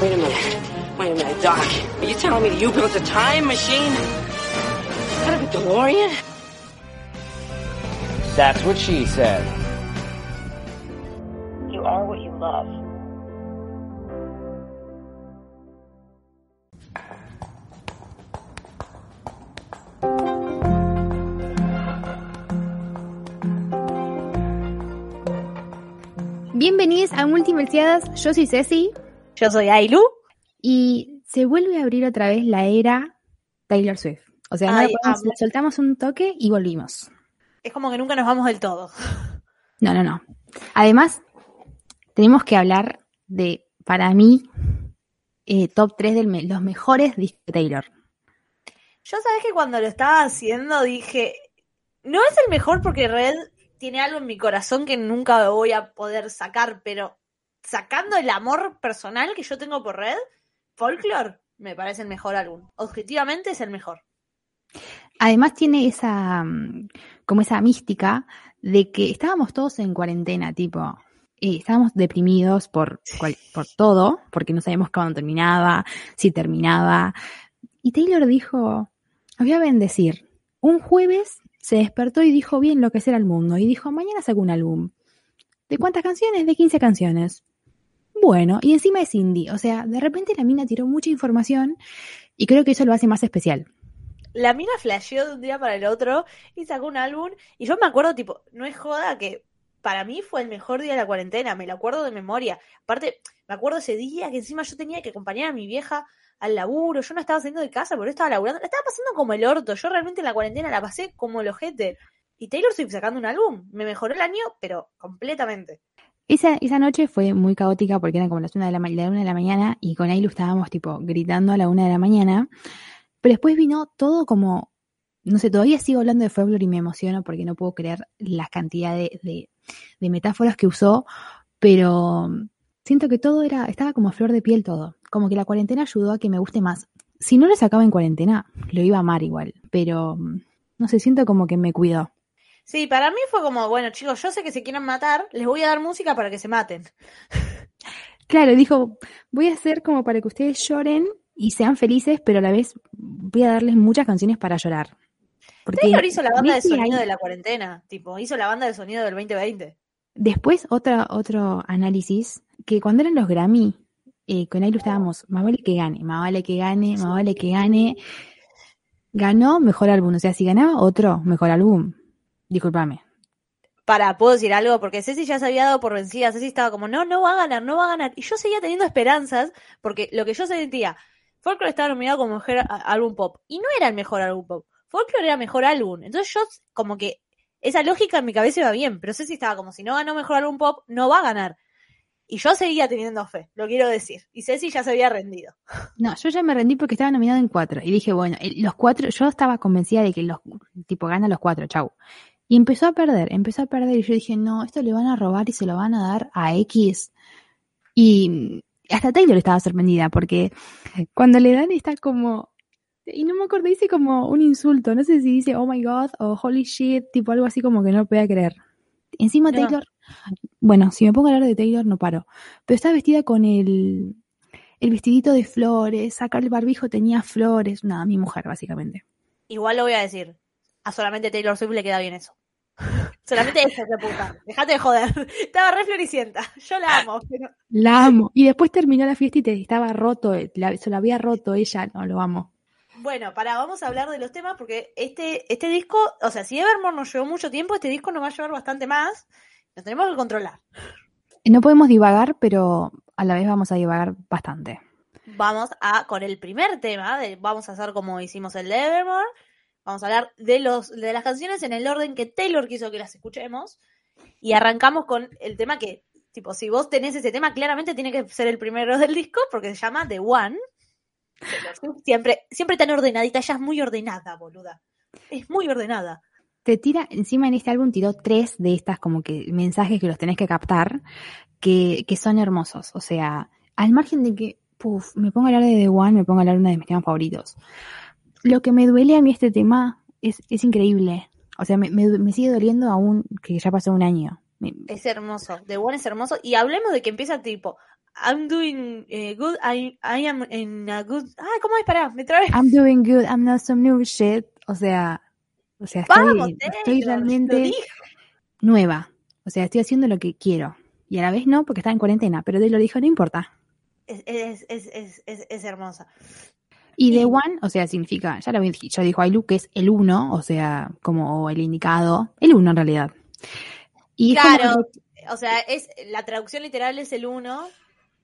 Wait a minute. Wait a minute, Doc. Are you telling me that you built a time machine? Out of a DeLorean? That's what she said. You are what you love. Bienvenidos a Multiversiadas, yo soy Ceci Yo soy Ailu. y se vuelve a abrir otra vez la era Taylor Swift. O sea, Ay, podemos- soltamos un toque y volvimos. Es como que nunca nos vamos del todo. No, no, no. Además, tenemos que hablar de, para mí, eh, top 3 de los mejores discos de Taylor. Yo sabes que cuando lo estaba haciendo dije, no es el mejor porque Red tiene algo en mi corazón que nunca voy a poder sacar, pero sacando el amor personal que yo tengo por Red, Folklore me parece el mejor álbum. Objetivamente es el mejor. Además tiene esa, mm, como esa mística de que estábamos todos en cuarentena, tipo, eh, estábamos deprimidos por, cual- por todo, porque no sabíamos cuándo terminaba, si terminaba. Y Taylor dijo, os voy a bendecir. Un jueves se despertó y dijo, bien lo que será el mundo. Y dijo, mañana saco un álbum. ¿De cuántas canciones? De 15 canciones. Bueno, y encima es indie. O sea, de repente la mina tiró mucha información y creo que eso lo hace más especial. La mina flasheó de un día para el otro y sacó un álbum. Y yo me acuerdo, tipo, no es joda que para mí fue el mejor día de la cuarentena, me lo acuerdo de memoria. Aparte, me acuerdo ese día que encima yo tenía que acompañar a mi vieja al laburo, yo no estaba saliendo de casa, pero estaba laburando, la estaba pasando como el orto. Yo realmente en la cuarentena la pasé como el ojete. Y Taylor Swift sacando un álbum, me mejoró el año, pero completamente. Esa, esa noche fue muy caótica porque eran como las una de la, una de la mañana y con Ailu estábamos tipo gritando a la una de la mañana. Pero después vino todo como, no sé, todavía sigo hablando de folklore y me emociono porque no puedo creer la cantidad de, de, de metáforas que usó, pero siento que todo era, estaba como a flor de piel todo. Como que la cuarentena ayudó a que me guste más. Si no lo sacaba en cuarentena, lo iba a amar igual, pero no sé, siento como que me cuidó. Sí, para mí fue como, bueno, chicos, yo sé que se quieren matar, les voy a dar música para que se maten. Claro, dijo, voy a hacer como para que ustedes lloren y sean felices, pero a la vez voy a darles muchas canciones para llorar. Porque Taylor hizo la banda de sonido hay- de la cuarentena, tipo, hizo la banda de sonido del 2020. Después, otra, otro análisis, que cuando eran los Grammy, eh, con Ailu estábamos, más vale que gane, más vale que gane, más vale que gane. Ganó mejor álbum, o sea, si ganaba otro mejor álbum, discúlpame. Para, puedo decir algo, porque Ceci ya se había dado por vencida. Ceci estaba como, no, no va a ganar, no va a ganar. Y yo seguía teniendo esperanzas, porque lo que yo sentía, Folklore estaba nominado como mejor a- álbum pop. Y no era el mejor álbum pop. Folklore era mejor álbum. Entonces yo, como que, esa lógica en mi cabeza iba bien. Pero Ceci estaba como, si no ganó mejor álbum pop, no va a ganar. Y yo seguía teniendo fe, lo quiero decir. Y Ceci ya se había rendido. No, yo ya me rendí porque estaba nominado en cuatro. Y dije, bueno, los cuatro, yo estaba convencida de que los, tipo, gana los cuatro, chau. Y empezó a perder, empezó a perder. Y yo dije, no, esto le van a robar y se lo van a dar a X. Y hasta Taylor estaba sorprendida porque cuando le dan está como, y no me acuerdo, dice como un insulto. No sé si dice, oh my god, o holy shit, tipo algo así como que no lo podía creer. Encima No. Taylor, bueno, si me pongo a hablar de Taylor no paro. Pero está vestida con el, el vestidito de flores, sacar el barbijo tenía flores, nada, mi mujer básicamente. Igual lo voy a decir. A solamente Taylor Swift le queda bien eso. Solamente esa es la puta. Dejate de joder. Estaba re floricienta. Yo la amo. pero- La amo. Y después terminó la fiesta y te estaba roto, la- se lo había roto ella, no, lo amo. Bueno, para, vamos a hablar de los temas porque este, este disco, o sea, si Evermore nos llevó mucho tiempo, este disco nos va a llevar bastante más. Nos tenemos que controlar. No podemos divagar, pero a la vez vamos a divagar bastante. Vamos a, con el primer tema, de- vamos a hacer como hicimos el de Evermore. Vamos a hablar de, los, de las canciones en el orden que Taylor quiso que las escuchemos. Y arrancamos con el tema que Tipo, si vos tenés ese tema, claramente tiene que ser el primero del disco porque se llama The One. Siempre, siempre tan ordenadita, ella es muy ordenada, boluda. Es muy ordenada. Te tira, encima en este álbum tiró tres de estas como que mensajes que los tenés que captar, que, que son hermosos. O sea, al margen de que, puf, me pongo a hablar de The One, me pongo a hablar de uno de mis temas favoritos. Lo que me duele a mí este tema es, es increíble. O sea, me, me, me sigue doliendo aún que ya pasó un año. Es hermoso. The One es hermoso. Y hablemos de que empieza tipo, I'm doing eh, good, I, I am in a good... Ay, ¿cómo es? Pará, me trabé. I'm doing good, I'm not some new shit. O sea, o sea, estoy, Vamos, estoy lo realmente nueva. O sea, estoy haciendo lo que quiero. Y a la vez no, porque está en cuarentena. Pero Taylor dijo, no importa. Es, es, es, es hermosa. Y The One, o sea, significa, ya lo había dicho, dijo Ailu, que es el uno, o sea, como el indicado. El uno en realidad. Y Claro, o sea, es la traducción literal es el uno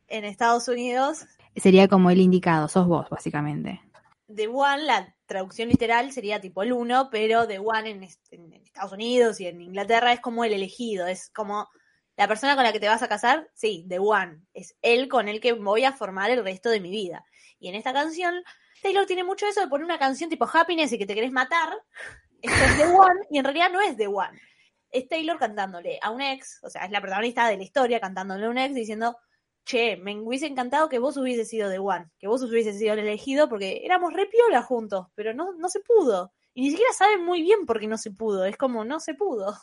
en Estados Unidos. sería como el indicado, sos vos, básicamente. The One, la traducción literal sería tipo el uno, pero The One en, en Estados Unidos y en Inglaterra es como el elegido, es como la persona con la que te vas a casar, sí, The One, es él con el que voy a formar el resto de mi vida. Y en esta canción, Taylor tiene mucho eso de poner una canción tipo Happiness y que te querés matar, esto es The One, y en realidad no es The One. Es Taylor cantándole a un ex, o sea, es la protagonista de la historia cantándole a un ex diciendo, che, me hubiese encantado que vos hubieses sido The One, que vos hubieses sido el elegido, porque éramos re piola juntos, pero no, no se pudo. Y ni siquiera saben muy bien por qué no se pudo, es como no se pudo.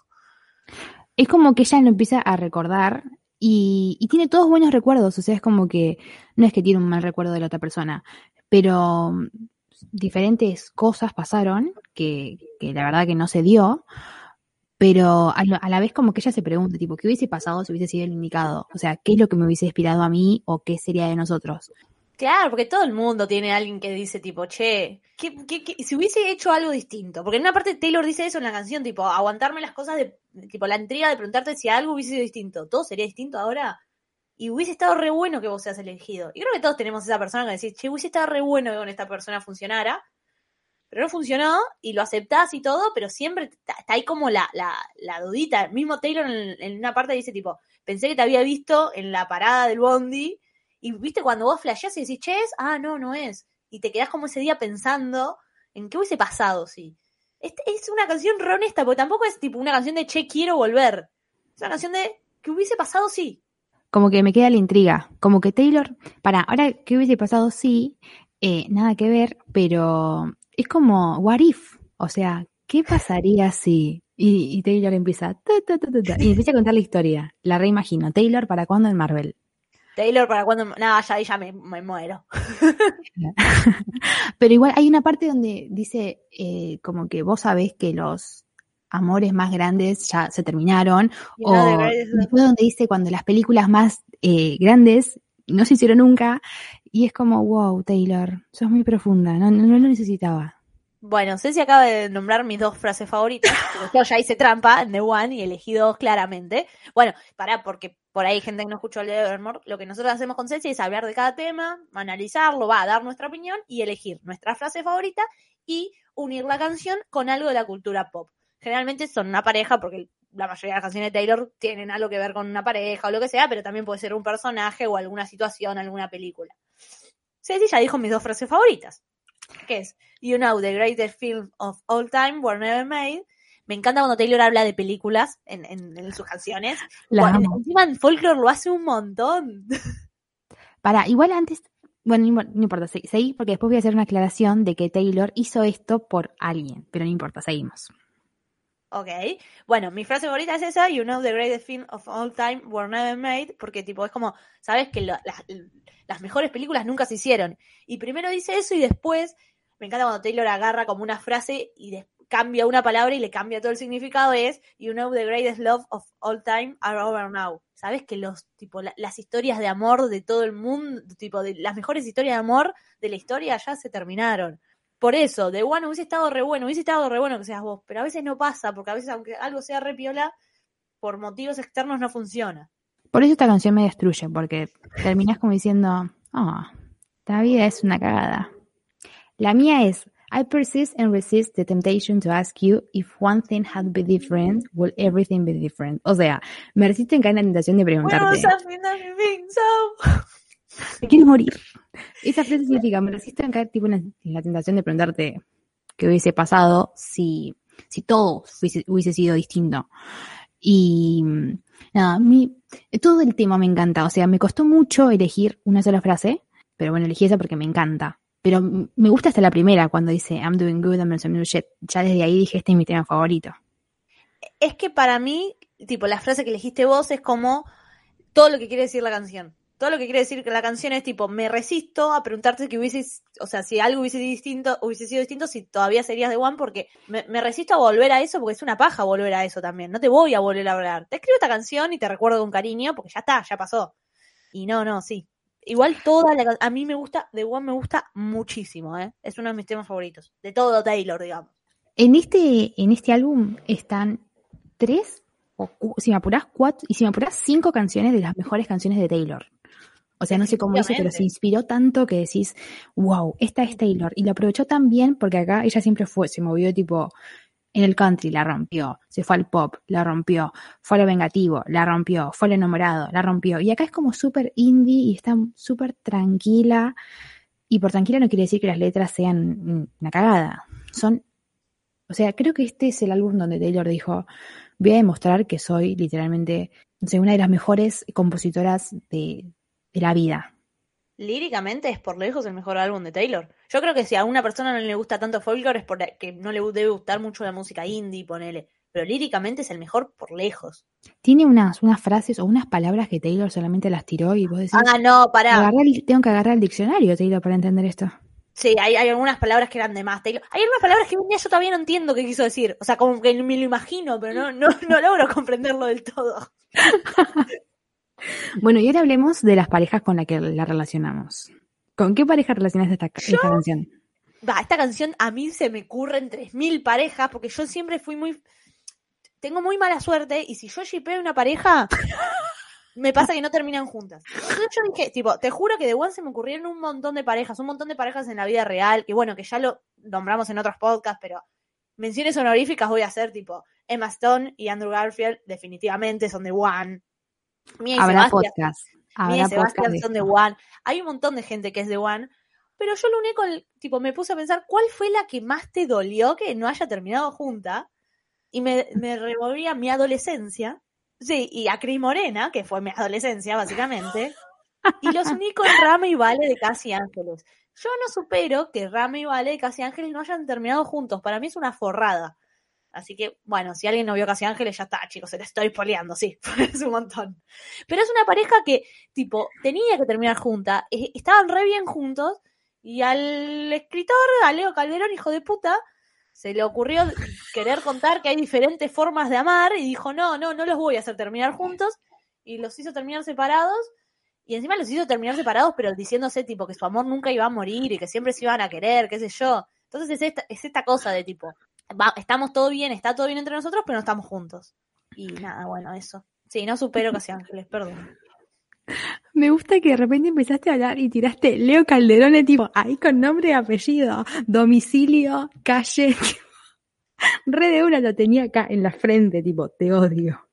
Es como que ella lo empieza a recordar y, y tiene todos buenos recuerdos, o sea, es como que no es que tiene un mal recuerdo de la otra persona, pero mm, diferentes cosas pasaron que, que la verdad que no se dio, pero a, a la vez como que ella se pregunta, tipo, ¿qué hubiese pasado si hubiese sido el indicado? O sea, ¿qué es lo que me hubiese inspirado a mí o qué sería de nosotros? Claro, porque todo el mundo tiene a alguien que dice tipo, che, ¿qué, qué- qué- si hubiese hecho algo distinto? Porque en una parte Taylor dice eso en la canción, tipo, aguantarme las cosas de, tipo, la intriga de preguntarte si algo hubiese sido distinto. ¿Todo sería distinto ahora? Y hubiese estado re bueno que vos seas elegido. Y creo que todos tenemos esa persona que decís, che, hubiese estado re bueno que con esta persona funcionara. Pero no funcionó y lo aceptás y todo, pero siempre está, ahí como la, la, la dudita. Mismo Taylor en, una parte dice tipo, pensé que te había visto en la parada del bondi y viste cuando vos flasheás y decís, che, es, ah, no, no es. Y te quedás como ese día pensando en qué hubiese pasado, sí. Es una canción re honesta, porque tampoco es tipo una canción de che, quiero volver. Es una canción de que hubiese pasado, sí. Como que me queda la intriga, como que Taylor, para, ahora ¿qué hubiese pasado? Sí, eh, nada que ver, pero es como, what if? O sea, ¿qué pasaría si? Y, y Taylor empieza, ta, ta, ta, y empieza a contar la historia, la reimagino. Taylor, ¿para cuándo en Marvel? Taylor, para cuando. Nada, ya ahí ya me, me muero. Pero igual hay una parte donde dice eh, como que vos sabés que los amores más grandes ya se terminaron, o después donde dice cuando las películas más eh, grandes no se hicieron nunca, y es como, wow, Taylor, sos muy profunda, no, no, no lo necesitaba. Bueno, Ceci acaba de nombrar mis dos frases favoritas. Yo ya hice trampa en The One y elegí dos claramente. Bueno, pará, porque por ahí hay gente que no escuchó el de Evermore. Lo que nosotros hacemos con Ceci es hablar de cada tema, analizarlo, va a dar nuestra opinión y elegir nuestra frase favorita y unir la canción con algo de la cultura pop. Generalmente son una pareja, porque la mayoría de las canciones de Taylor tienen algo que ver con una pareja o lo que sea, pero también puede ser un personaje o alguna situación, alguna película. Ceci ya dijo mis dos frases favoritas, que es You know the greatest film of all time were never made. Me encanta cuando Taylor habla de películas en, en- en sus canciones. La encima en folklore lo hace un montón. Para, igual antes, bueno, no, impor- no importa, se- seguí porque después voy a hacer una aclaración de que Taylor hizo esto por alguien, pero no importa, seguimos. Ok. Bueno, mi frase favorita es esa, You know the greatest film of all time were never made, porque tipo es como, sabes que lo- las, las mejores películas nunca se hicieron. Y primero dice eso y después, me encanta cuando Taylor agarra como una frase y cambia una palabra y le cambia todo el significado, es You know the greatest love of all time are over now. Sabes que los, tipo, la- las historias de amor de todo el mundo, tipo, de las mejores historias de amor de la historia ya se terminaron. Por eso, de One hubiese estado re bueno, hubiese estado re bueno que seas vos, pero a veces no pasa, porque a veces aunque algo sea re piola, por motivos externos no funciona. Por eso esta canción me destruye, porque terminás como diciendo, ah, esta vida es una cagada. La mía es, I persist and resist the temptation to ask you if one thing had been different, will everything be different? O sea, me resisto en caer en la tentación de preguntarte. Pinzo. Me quiero morir. Esa frase significa, me resisto en caer tipo en la, en la tentación de preguntarte qué hubiese pasado si, si todo hubiese, hubiese sido distinto. Y nada, a mí, todo el tema me encanta. O sea, me costó mucho elegir una sola frase, pero bueno, elegí esa porque me encanta. Pero me gusta hasta la primera, cuando dice I'm doing good, I'm doing shit. Ya desde ahí dije, este es mi tema favorito. Es que para mí, tipo, la frase que elegiste vos es como todo lo que quiere decir la canción. Todo lo que quiere decir que la canción es tipo, me resisto a preguntarte que hubiese, o sea, si algo hubiese distinto, hubiese sido distinto, si todavía serías de One, porque me, resisto a volver a eso, porque es una paja volver a eso también. No te voy a volver a hablar. Te escribo esta canción y te recuerdo con cariño, porque ya está, ya pasó. Y no, no, sí. Igual toda la a mí me gusta, The One me gusta muchísimo, ¿eh? Es uno de mis temas favoritos. De todo Taylor, digamos. En este, en este álbum están tres, o si me apurás, cuatro, y si me apurás, cinco canciones de las mejores canciones de Taylor. O sea, no sé cómo hizo, pero se inspiró tanto que decís, wow, esta es Taylor. Y lo aprovechó tan bien porque acá ella siempre fue, se movió tipo, en el country la rompió, se fue al pop, la rompió, fue a lo vengativo, la rompió, fue al enamorado, la rompió. Y acá es como súper indie y está súper tranquila. Y por tranquila no quiere decir que las letras sean una cagada. Son, o sea, creo que este es el álbum donde Taylor dijo, voy a demostrar que soy literalmente, no sé, una de las mejores compositoras de, de la vida. Líricamente es por lejos el mejor álbum de Taylor. Yo creo que si a una persona no le gusta tanto folklore es porque no le debe gustar mucho la música indie, ponele. Pero líricamente es el mejor por lejos. Tiene unas, unas frases o unas palabras que Taylor solamente las tiró y vos decís, Ah, no, pará. "Agarré el- tengo que agarrar el diccionario, Taylor, para entender esto. Sí, hay, hay algunas palabras que eran de más Taylor. Hay algunas palabras que yo todavía no entiendo qué quiso decir. O sea, como que me lo imagino, pero no, no, no logro comprenderlo del todo. Bueno, y ahora hablemos de las parejas con las que la relacionamos. ¿Con qué pareja relacionas esta, esta canción? Va, esta canción a mí se me ocurren 3.000 parejas porque yo siempre fui muy... Tengo muy mala suerte y si yo shipeo una pareja, me pasa que no terminan juntas. Entonces yo dije, tipo, te juro que de One se me ocurrieron un montón de parejas, un montón de parejas en la vida real, que bueno, que ya lo nombramos en otros podcasts, pero menciones honoríficas voy a hacer, tipo, Emma Stone y Andrew Garfield definitivamente son de One. Mia y Habrá Sebastián podcast. Habrá y podcast. Sebastián de son de. One. Hay un montón de gente que es de One. Pero yo lo único, el- tipo, me puse a pensar, ¿cuál fue la que más te dolió que no haya terminado junta? Y me, me revolví a mi adolescencia. Sí, y a Cris Morena, que fue mi adolescencia, básicamente. Y los uní con Rama y Vale de Casi Ángeles. Yo no supero que Rama y Vale de Casi Ángeles no hayan terminado juntos. Para mí es una forrada. Así que, bueno, si alguien no vio Casi Ángeles, ya está, chicos, se te estoy poleando, sí, es un montón. Pero es una pareja que, tipo, tenía que terminar junta, eh, estaban re bien juntos, y al escritor, a Leo Calderón, hijo de puta, se le ocurrió querer contar que hay diferentes formas de amar, y dijo, no, no, no los voy a hacer terminar juntos, y los hizo terminar separados, y encima los hizo terminar separados, pero diciéndose, tipo, que su amor nunca iba a morir, y que siempre se iban a querer, qué sé yo. Entonces es esta, es esta cosa de tipo, va- estamos todo bien, está todo bien entre nosotros, pero no estamos juntos. Y nada, bueno, eso. Sí, no supero Casi Ángeles, perdón. Me gusta que de repente empezaste a hablar y tiraste Leo Calderón, de tipo, ahí con nombre y apellido, domicilio, calle. Re de una lo tenía acá en la frente, tipo, te odio.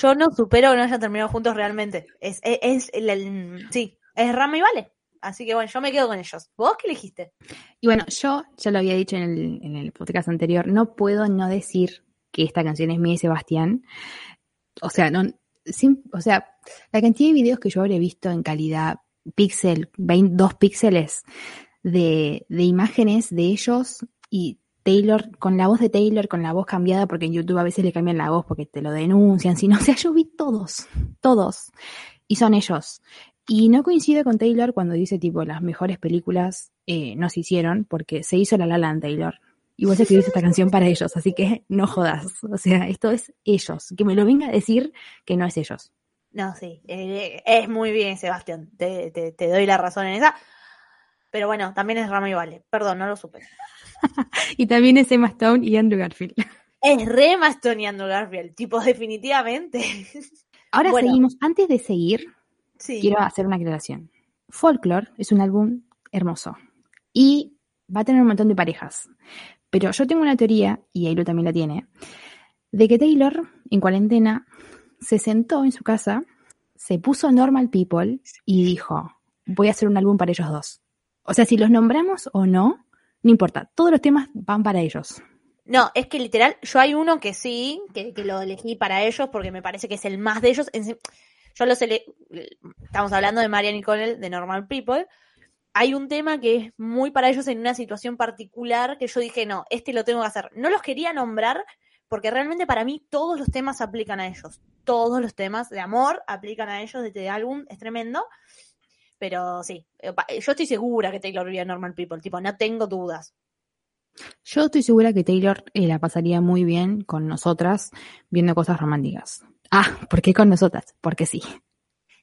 Yo no supero que no hayan terminado juntos realmente. Es, es, es el- el- sí, es Rama y Vale. Así que bueno, yo me quedo con ellos. ¿Vos qué elegiste? Y bueno, yo ya lo había dicho en el, podcast anterior, no puedo no decir que esta canción es mía y Sebastián. O sea, no, sim- o sea, la cantidad de videos que yo habré visto en calidad píxel, 22 píxeles de, de imágenes de ellos y Taylor, con la voz de Taylor, con la voz cambiada, porque en YouTube a veces le cambian la voz porque te lo denuncian, si no, o sea, yo vi todos, todos, y son ellos. Y no coincido con Taylor cuando dice, tipo, las mejores películas eh, no se hicieron porque se hizo La La Land, Taylor. Y vos escribiste esta canción para ellos, así que no jodas. O sea, esto es ellos. Que me lo venga a decir que no es ellos. No, sí, eh, es muy bien, Sebastián. Te, te, te doy la razón en esa. Pero bueno, también es Rama y Vale. Perdón, no lo supe. Y también es Emma Stone y Andrew Garfield. Es re más Tony Andrew Garfield, tipo, definitivamente. Ahora Bueno. seguimos. Antes de seguir, Sí. quiero hacer una aclaración. Folklore es un álbum hermoso. Y va a tener un montón de parejas. Pero yo tengo una teoría, y Ailu también la tiene, de que Taylor, en cuarentena, se sentó en su casa, se puso Normal People y dijo, voy a hacer un álbum para ellos dos. O sea, si los nombramos o no, no importa, todos los temas van para ellos. No, es que literal, yo hay uno que sí, que, que lo elegí para ellos porque me parece que es el más de ellos. Yo ele- estamos hablando de Marianne y Connell, de Normal People. Hay un tema que es muy para ellos en una situación particular que yo dije, no, este lo tengo que hacer. No los quería nombrar porque realmente para mí todos los temas aplican a ellos. Todos los temas de amor aplican a ellos de este álbum, es tremendo. Pero sí, yo estoy segura que Taylor vio Normal People, tipo, no tengo dudas. Yo estoy segura que Taylor eh, la pasaría muy bien con nosotras viendo cosas románticas. Ah, ¿por qué con nosotras? Porque sí.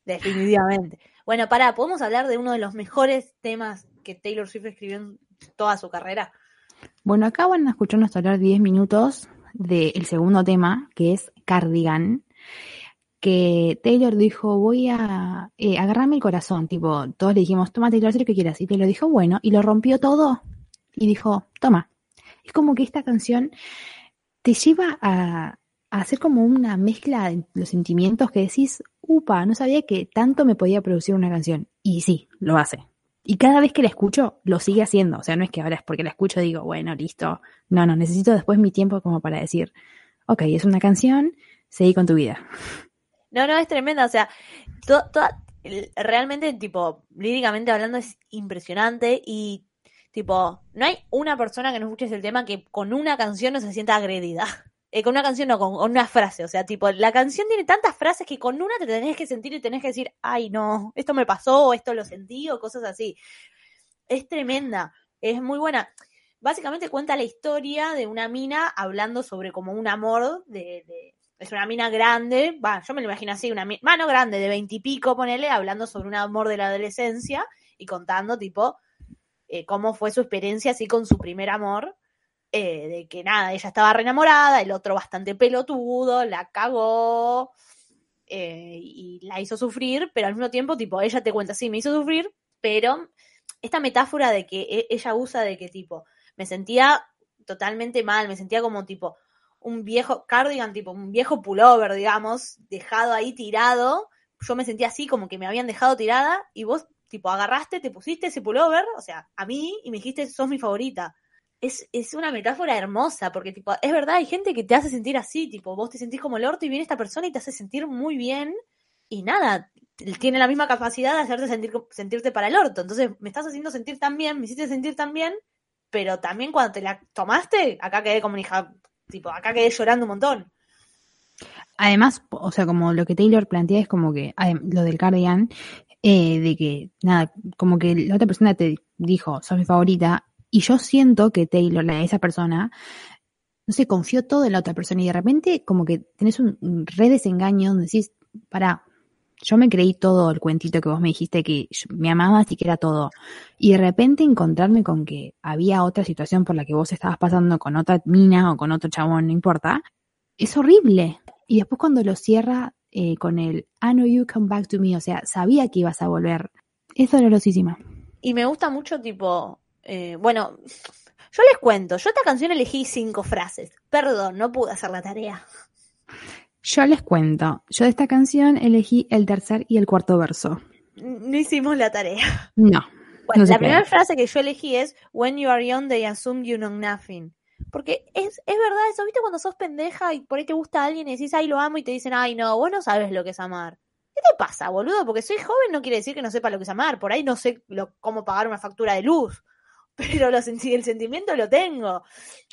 Definitivamente. Bueno, para, ¿podemos hablar de uno de los mejores temas que Taylor Swift escribió en toda su carrera? Bueno, acá van a escucharnos hablar 10 minutos del segundo tema, que es Cardigan, que Taylor dijo, voy a eh, agarrarme el corazón, tipo, todos le dijimos, toma Taylor, haz lo que quieras, y Taylor dijo, bueno, y lo rompió todo, y dijo, toma. Es como que esta canción te lleva a hacer como una mezcla de los sentimientos que decís, upa, no sabía que tanto me podía producir una canción, y sí, lo hace. Y cada vez que la escucho, lo sigue haciendo. O sea, no es que ahora es porque la escucho digo, bueno, listo. No, no, necesito después mi tiempo como para decir, ok, es una canción, seguí con tu vida. No, no, es tremenda, o sea, to- realmente, tipo, líricamente hablando es impresionante y, tipo, no hay una persona que no escuche el tema que con una canción no se sienta agredida. Eh, con una canción no, con, una frase, o sea, tipo, la canción tiene tantas frases que con una te tenés que sentir y tenés que decir, ay, no, esto me pasó, o esto lo sentí, o cosas así. Es tremenda, es muy buena. Básicamente cuenta la historia de una mina hablando sobre como un amor de, es una mina grande, va, yo me lo imagino así, una mina, bueno, grande, de veintipico, ponele, hablando sobre un amor de la adolescencia y contando, tipo, eh, cómo fue su experiencia así con su primer amor, eh, de que nada, ella estaba re enamorada, el otro bastante pelotudo, la cagó eh, y la hizo sufrir, pero al mismo tiempo, tipo, ella te cuenta, sí, me hizo sufrir, pero esta metáfora de que e- ella usa de que, tipo, me sentía totalmente mal, me sentía como, tipo, un viejo cardigan, tipo un viejo pullover, digamos, dejado ahí tirado. Yo me sentía así, como que me habían dejado tirada, y vos, tipo, agarraste, te pusiste ese pullover, o sea, a mí, y me dijiste, sos mi favorita. Es, es una metáfora hermosa, porque, tipo, es verdad, hay gente que te hace sentir así, tipo, vos te sentís como el orto y viene esta persona y te hace sentir muy bien, y nada, tiene la misma capacidad de hacerte sentir, sentirte para el orto. Entonces, me estás haciendo sentir tan bien, me hiciste sentir tan bien, pero también cuando te la tomaste, acá quedé como una hija, tipo, acá quedé llorando un montón. Además, o sea, como lo que Taylor plantea es como que, lo del Cardigan, eh, de que, nada, como que la otra persona te dijo, sos mi favorita, y yo siento que Taylor, esa persona, no sé, confió todo en la otra persona, y de repente como que tenés un, un re donde decís, para, yo me creí todo el cuentito que vos me dijiste que me amabas y que era todo. Y de repente encontrarme con que había otra situación por la que vos estabas pasando con otra mina o con otro chabón, no importa, es horrible. Y después cuando lo cierra eh, con el I know you come back to me, o sea, sabía que ibas a volver. Es dolorosísima. Y me gusta mucho, tipo, eh, bueno, yo les cuento, yo esta canción elegí cinco frases. Perdón, no pude hacer la tarea. Yo les cuento, yo de esta canción elegí el tercer y el cuarto verso. No hicimos la tarea. No. Bueno, no la primera frase que yo elegí es When you are young, they assume you know nothing. Porque es, es verdad eso, ¿viste? Cuando sos pendeja y por ahí te gusta alguien y decís, ay, lo amo, y te dicen, ay, no, vos no sabes lo que es amar. ¿Qué te pasa, boludo? Porque soy joven no quiere decir que no sepa lo que es amar. Por ahí no sé lo- cómo pagar una factura de luz. Pero lo senti- el sentimiento lo tengo.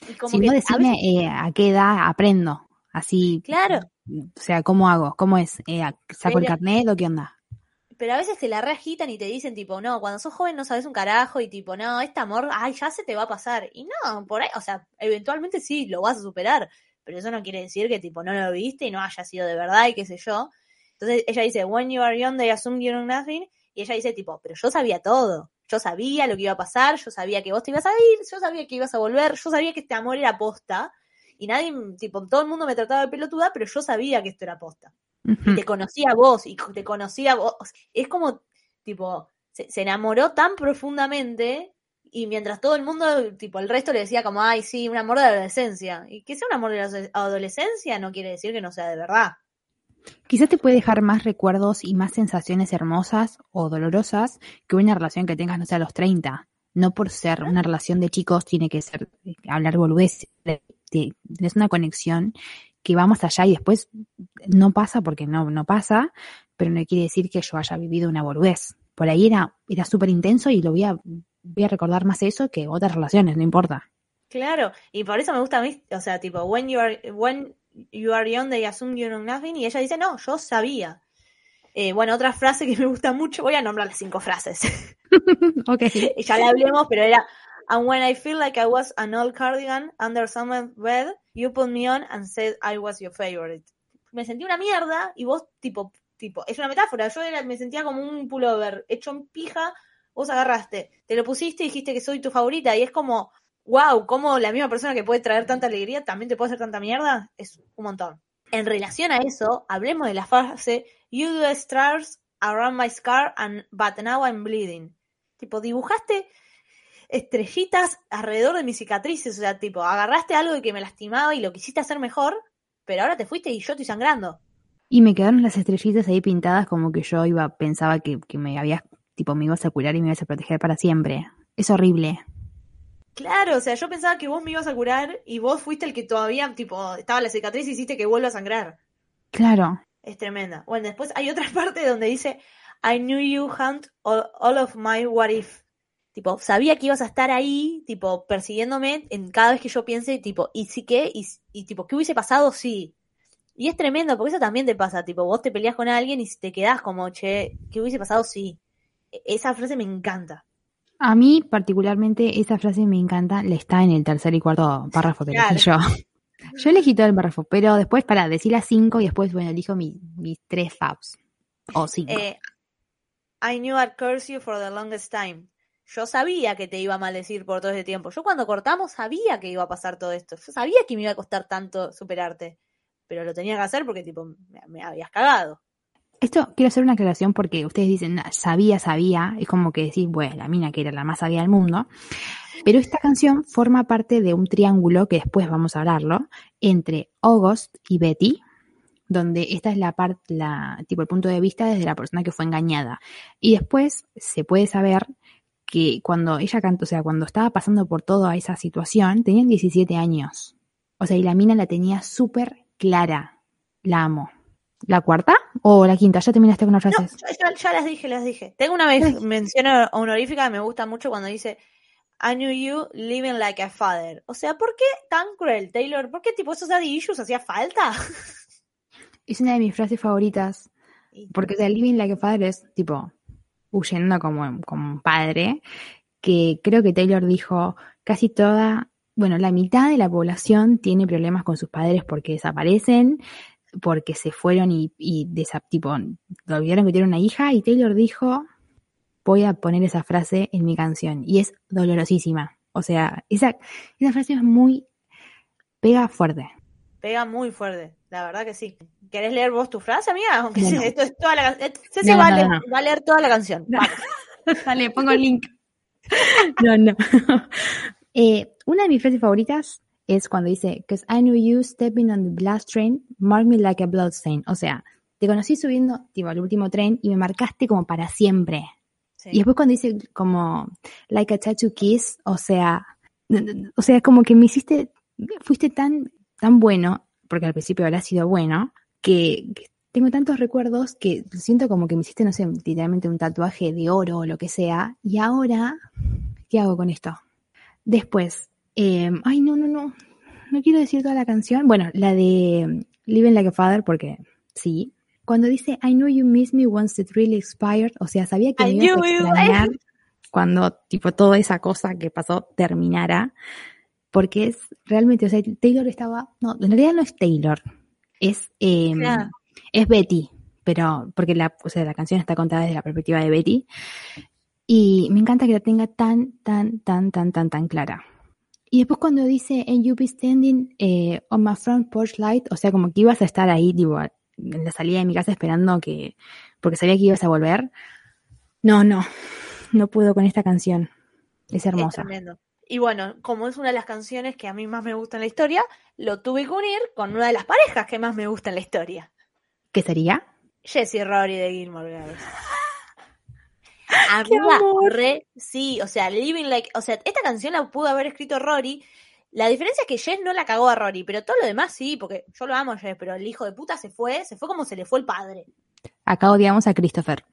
Y como Si que no, a decime veces- eh, a qué edad aprendo. Así. Claro. O sea, ¿cómo hago? ¿Cómo es? Eh, ¿Saco el carnet o qué onda? Pero a veces te la reagitan y te dicen, tipo, no, cuando sos joven no sabes un carajo y tipo, no, este amor, ay, ya se te va a pasar. Y no, por ahí, o sea, eventualmente sí, lo vas a superar. Pero eso no quiere decir que, tipo, no lo viste y no haya sido de verdad y qué sé yo. Entonces ella dice, when you are young, they assume you know nothing. Y ella dice, tipo, pero yo sabía todo. Yo sabía lo que iba a pasar, yo sabía que vos te ibas a ir, yo sabía que ibas a volver, yo sabía que este amor era posta. Y nadie, tipo, todo el mundo me trataba de pelotuda, pero yo sabía que esto era posta y te conocía a vos y te conocía a vos. Es como, tipo, se, se enamoró tan profundamente Y mientras todo el mundo, tipo, el resto le decía como, ay, sí, un amor de adolescencia. Y que sea un amor de adolescencia no quiere decir que no sea de verdad. Quizás te puede dejar más recuerdos y más sensaciones hermosas o dolorosas que una relación que tengas, no sé, a los 30. No por ser una relación de chicos tiene que ser eh, hablar boludez. Es una conexión que va más allá y después no pasa porque no, no pasa, pero no quiere decir que yo haya vivido una boludez. Por ahí era, era súper intenso y lo voy a, voy a recordar más eso que otras relaciones, no importa. Claro, y por eso me gusta a mí, o sea, tipo, when you are, when you are young, they assume you know nothing, y ella dice, no, yo sabía. Eh, bueno, otra frase que me gusta mucho, voy a nombrar las cinco frases. ok. ya la hablemos, pero era, and when I feel like I was an old cardigan under someone's bed, you put me on and said I was your favorite. Me sentí una mierda y vos, tipo, tipo, es una metáfora, yo era, me sentía como un pullover hecho en pija, vos agarraste, te lo pusiste y dijiste que soy tu favorita, y es como, wow, como la misma persona que puede traer tanta alegría también te puede hacer tanta mierda, es un montón. En relación a eso, hablemos de la frase, you do stars around my scar, and, but now I'm bleeding. Tipo, dibujaste estrellitas alrededor de mis cicatrices, o sea, tipo, agarraste algo que me lastimaba y lo quisiste hacer mejor, pero ahora te fuiste y yo estoy sangrando. Y me quedaron las estrellitas ahí pintadas como que yo iba, pensaba que, que me habías, tipo, me ibas a curar y me ibas a proteger para siempre. Es horrible. Claro, o sea, yo pensaba que vos me ibas a curar y vos fuiste el que todavía, tipo, estaba la cicatriz y hiciste que vuelva a sangrar. Claro. Es tremenda. Bueno, después hay otra parte donde dice, I knew you hunt all, all of my what if. Tipo, sabía que ibas a estar ahí, tipo, persiguiéndome en cada vez que yo piense, tipo, ¿y sí qué? Y, y tipo, ¿qué hubiese pasado si? Y es tremendo, porque eso también te pasa, tipo, vos te peleas con alguien y te quedás como, che, ¿qué hubiese pasado si? E, esa frase me encanta. A mí, particularmente, esa frase me encanta, le está en el tercer y cuarto párrafo que elegí yo. Yo elegí todo el párrafo, pero después, para decir las cinco y después, bueno, elijo mi, mis tres faps. O cinco. Eh, I knew I'd curse you for the longest time. Yo sabía que te iba a maldecir por todo ese tiempo. Yo cuando cortamos sabía que iba a pasar todo esto. Yo sabía que me iba a costar tanto superarte. Pero lo tenía que hacer porque, tipo, me, me habías cagado. Esto quiero hacer una aclaración porque ustedes dicen, "Nah, sabía, sabía, es como que decís, bueno, la mina que era la más sabia del mundo. Pero esta canción forma parte de un triángulo, que después vamos a hablarlo, entre August y Betty, donde esta es la parte, la, tipo el punto de vista desde la persona que fue engañada. Y después se puede saber que cuando ella cantó, o sea, cuando estaba pasando por toda esa situación, tenían 17 años. O sea, y la mina la tenía súper clara. La amo. ¿La cuarta o la quinta? ¿Ya terminaste con las No, frases? ya, ya las dije, las dije. Tengo una vez mención honorífica que me gusta mucho cuando dice I knew you living like a father. O sea, ¿por qué tan cruel, Taylor? ¿Por qué tipo esos daddy issues hacía falta? Es una de mis frases favoritas. Porque, o sea, Living Like a Father es tipo huyendo como, como un padre. Que creo que Taylor dijo casi toda, bueno, la mitad de la población tiene problemas con sus padres porque desaparecen, porque se fueron y, y desa- tipo, lo olvidaron que tiene una hija. Y Taylor dijo, voy a poner esa frase en mi canción. Y es dolorosísima. O sea, esa, esa frase es muy, pega fuerte. Pega muy fuerte, la verdad que sí. ¿Querés leer vos tu frase, amiga? Aunque No, esto es toda la canción. Ceci No, va, a leer- no. va a leer toda la canción. Dale, pongo el link. No, no. Eh, una de mis frases favoritas es cuando dice, Cause I knew you stepping on the blast train, mark me like a bloodstain. O sea, te conocí subiendo, tipo, al último tren y me marcaste como para siempre. Sí. Y después cuando dice como, like a tattoo kiss, o sea, o sea, como que me hiciste, fuiste tan, tan bueno, porque al principio habrá sido bueno, que, que tengo tantos recuerdos que siento como que me hiciste, no sé, literalmente un tatuaje de oro o lo que sea, y ahora, ¿qué hago con esto? Después, eh, ay, no, no, no, no quiero decir toda la canción, bueno, la de Living Like a Father, porque sí. Cuando dice, I know you miss me once it really expired, o sea, sabía que I me ibas a you- extrañar cuando, tipo, toda esa cosa que pasó terminara, porque es realmente, o sea, Taylor estaba, no, en realidad no es Taylor, es, eh, es Betty, pero, porque la, o sea, la canción está contada desde la perspectiva de Betty, y me encanta que la tenga tan, tan, tan, tan, tan, tan clara. Y después cuando dice, and you be standing eh, on my front porch light, o sea, como que ibas a estar ahí, tipo, en la salida de mi casa esperando que, porque sabía que ibas a volver. No, no, no puedo con esta canción. Es Es hermosa. tremendo. Y bueno, como es una de las canciones que a mí más me gusta en la historia, lo tuve que unir con una de las parejas que más me gusta en la historia. ¿Qué sería? Jessie Rory de Gilmore Girls. ¡Qué Amiga, amor! re, sí, o sea, Living Like, o sea, esta canción la pudo haber escrito Rory. La diferencia es que Jess no la cagó a Rory, pero todo lo demás sí, porque yo lo amo a Jess, pero el hijo de puta se fue, se fue como se le fue el padre. Acá odiamos a Christopher.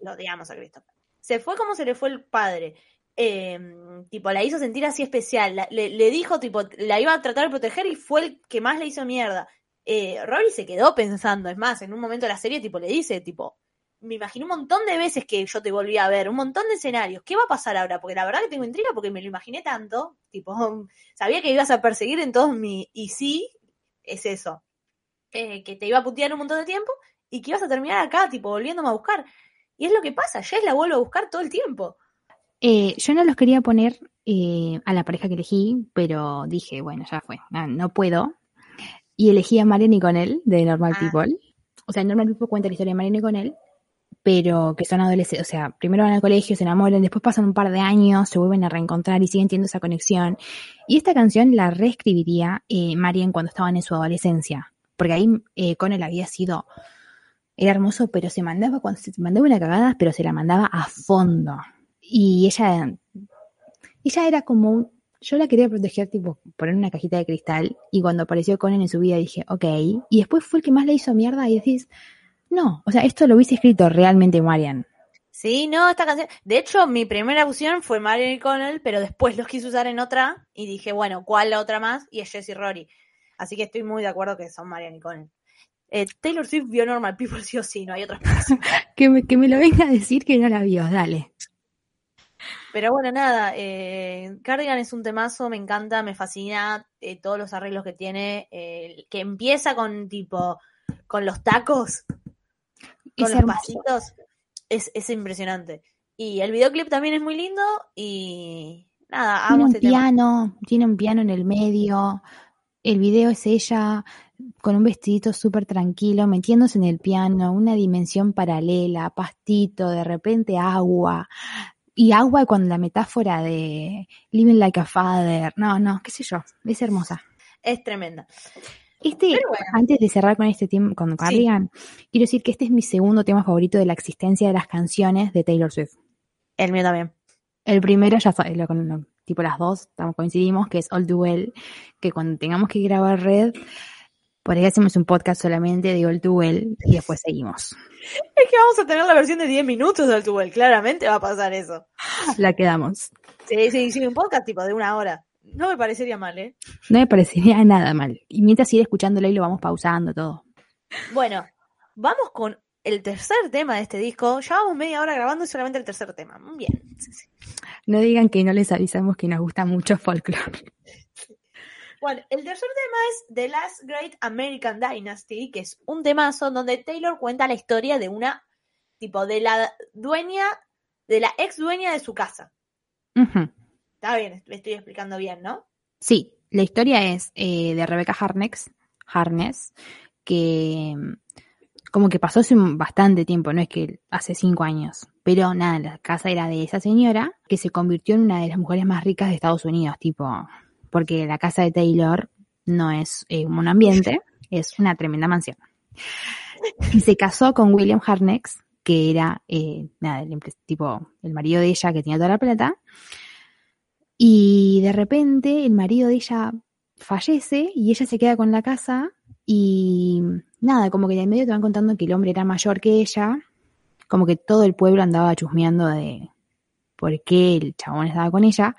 Lo odiamos a Christopher. Se fue como se le fue el padre. Eh, tipo, la hizo sentir así especial. La- le, le dijo, tipo, la iba a tratar de proteger y fue el que más le hizo mierda. Eh, Rory se quedó pensando, es más, en un momento de la serie, tipo, le dice, tipo, me imagino un montón de veces que yo te volví a ver, un montón de escenarios. ¿Qué va a pasar ahora? Porque la verdad que tengo intriga porque me lo imaginé tanto. Tipo, sabía que ibas a perseguir en todos mis. Y sí, es eso. Eh, que te iba a putear un montón de tiempo y que ibas a terminar acá, tipo, volviéndome a buscar. Y es lo que pasa, Jess la vuelvo a buscar todo el tiempo. Eh, yo no los quería poner eh, a la pareja que elegí, pero dije, bueno, ya fue, no, no puedo. Y elegí a Marian y Connell de Normal Ah. People. O sea, Normal People cuenta la historia de Marian y Connell, pero que son adolescentes, o sea, primero van al colegio, se enamoran, después pasan un par de años, se vuelven a reencontrar y siguen teniendo esa conexión. Y esta canción la reescribiría eh, Marian cuando estaban en su adolescencia, porque ahí eh, Connell había sido, era hermoso, pero se mandaba, cuando se mandaba una cagada, pero se la mandaba a fondo. Y ella, ella era como un, yo la quería proteger, tipo, poner una cajita de cristal, y cuando apareció Conan en su vida dije, ok, y después fue el que más le hizo mierda y decís, no, o sea, esto lo hubiese escrito realmente Marian. Sí, no, esta canción. De hecho, mi primera opción fue Marian y Connell, pero después los quise usar en otra y dije, bueno, ¿cuál la otra más? Y es Jessie Rory. Así que estoy muy de acuerdo que son Marian y Connell. Eh, Taylor Swift vio Normal People sí o sí, no hay otra explicación. Que me, que me lo venga a decir que no la vio, dale. Pero bueno, nada, eh, Cardigan es un temazo, me encanta, me fascina eh, todos los arreglos que tiene, eh, que empieza con tipo, con los tacos, con Es los pasitos, es, es impresionante. Y el videoclip también es muy lindo y nada, Tiene amo un este tema. piano, tiene un piano en el medio. El video es ella con un vestidito súper tranquilo, metiéndose en el piano, una dimensión paralela, pastito, de repente agua. Y agua con la metáfora de living like a father. No, no, qué sé yo, es hermosa. Es tremenda. Este, bueno. antes de cerrar con este tema, con Cardigan, quiero decir que este es mi segundo tema favorito de la existencia de las canciones de Taylor Swift. El mío también. El primero, ya sabes, lo, lo- tipo las dos, estamos, coincidimos, que es All Well, que cuando tengamos que grabar Red, por ahí hacemos un podcast solamente de All Well y después seguimos. Es que vamos a tener la versión de 10 minutos del Tubel, claramente va a pasar eso. La quedamos. Sí, sí, sí, un podcast tipo de una hora. No me parecería mal, ¿eh? No me parecería nada mal. Y mientras ir escuchándolo y lo vamos pausando todo. Bueno, vamos con el tercer tema de este disco. Ya vamos media hora grabando y solamente el tercer tema. Muy Bien. Sí, sí. No digan que no les avisamos que nos gusta mucho folklore. Bueno, el tercer tema es The Last Great American Dynasty, que es un temazo donde Taylor cuenta la historia de una, tipo, de la dueña, de la ex dueña de su casa. Ujú. Está bien, me estoy explicando bien, ¿no? Sí, la historia es eh, de Rebecca Harnex, Harness, que como que pasó hace bastante tiempo, no es que hace cinco años, pero nada, la casa era de esa señora que se convirtió en una de las mujeres más ricas de Estados Unidos, tipo, porque la casa de Taylor no es eh, un monoambiente, es una tremenda mansión. Y se casó con William Harnex, que era eh, nada, el, tipo, el marido de ella que tenía toda la plata, y de repente el marido de ella fallece y ella se queda con la casa y nada, como que de en medio te van contando que el hombre era mayor que ella, como que todo el pueblo andaba chusmeando de por qué el chabón estaba con ella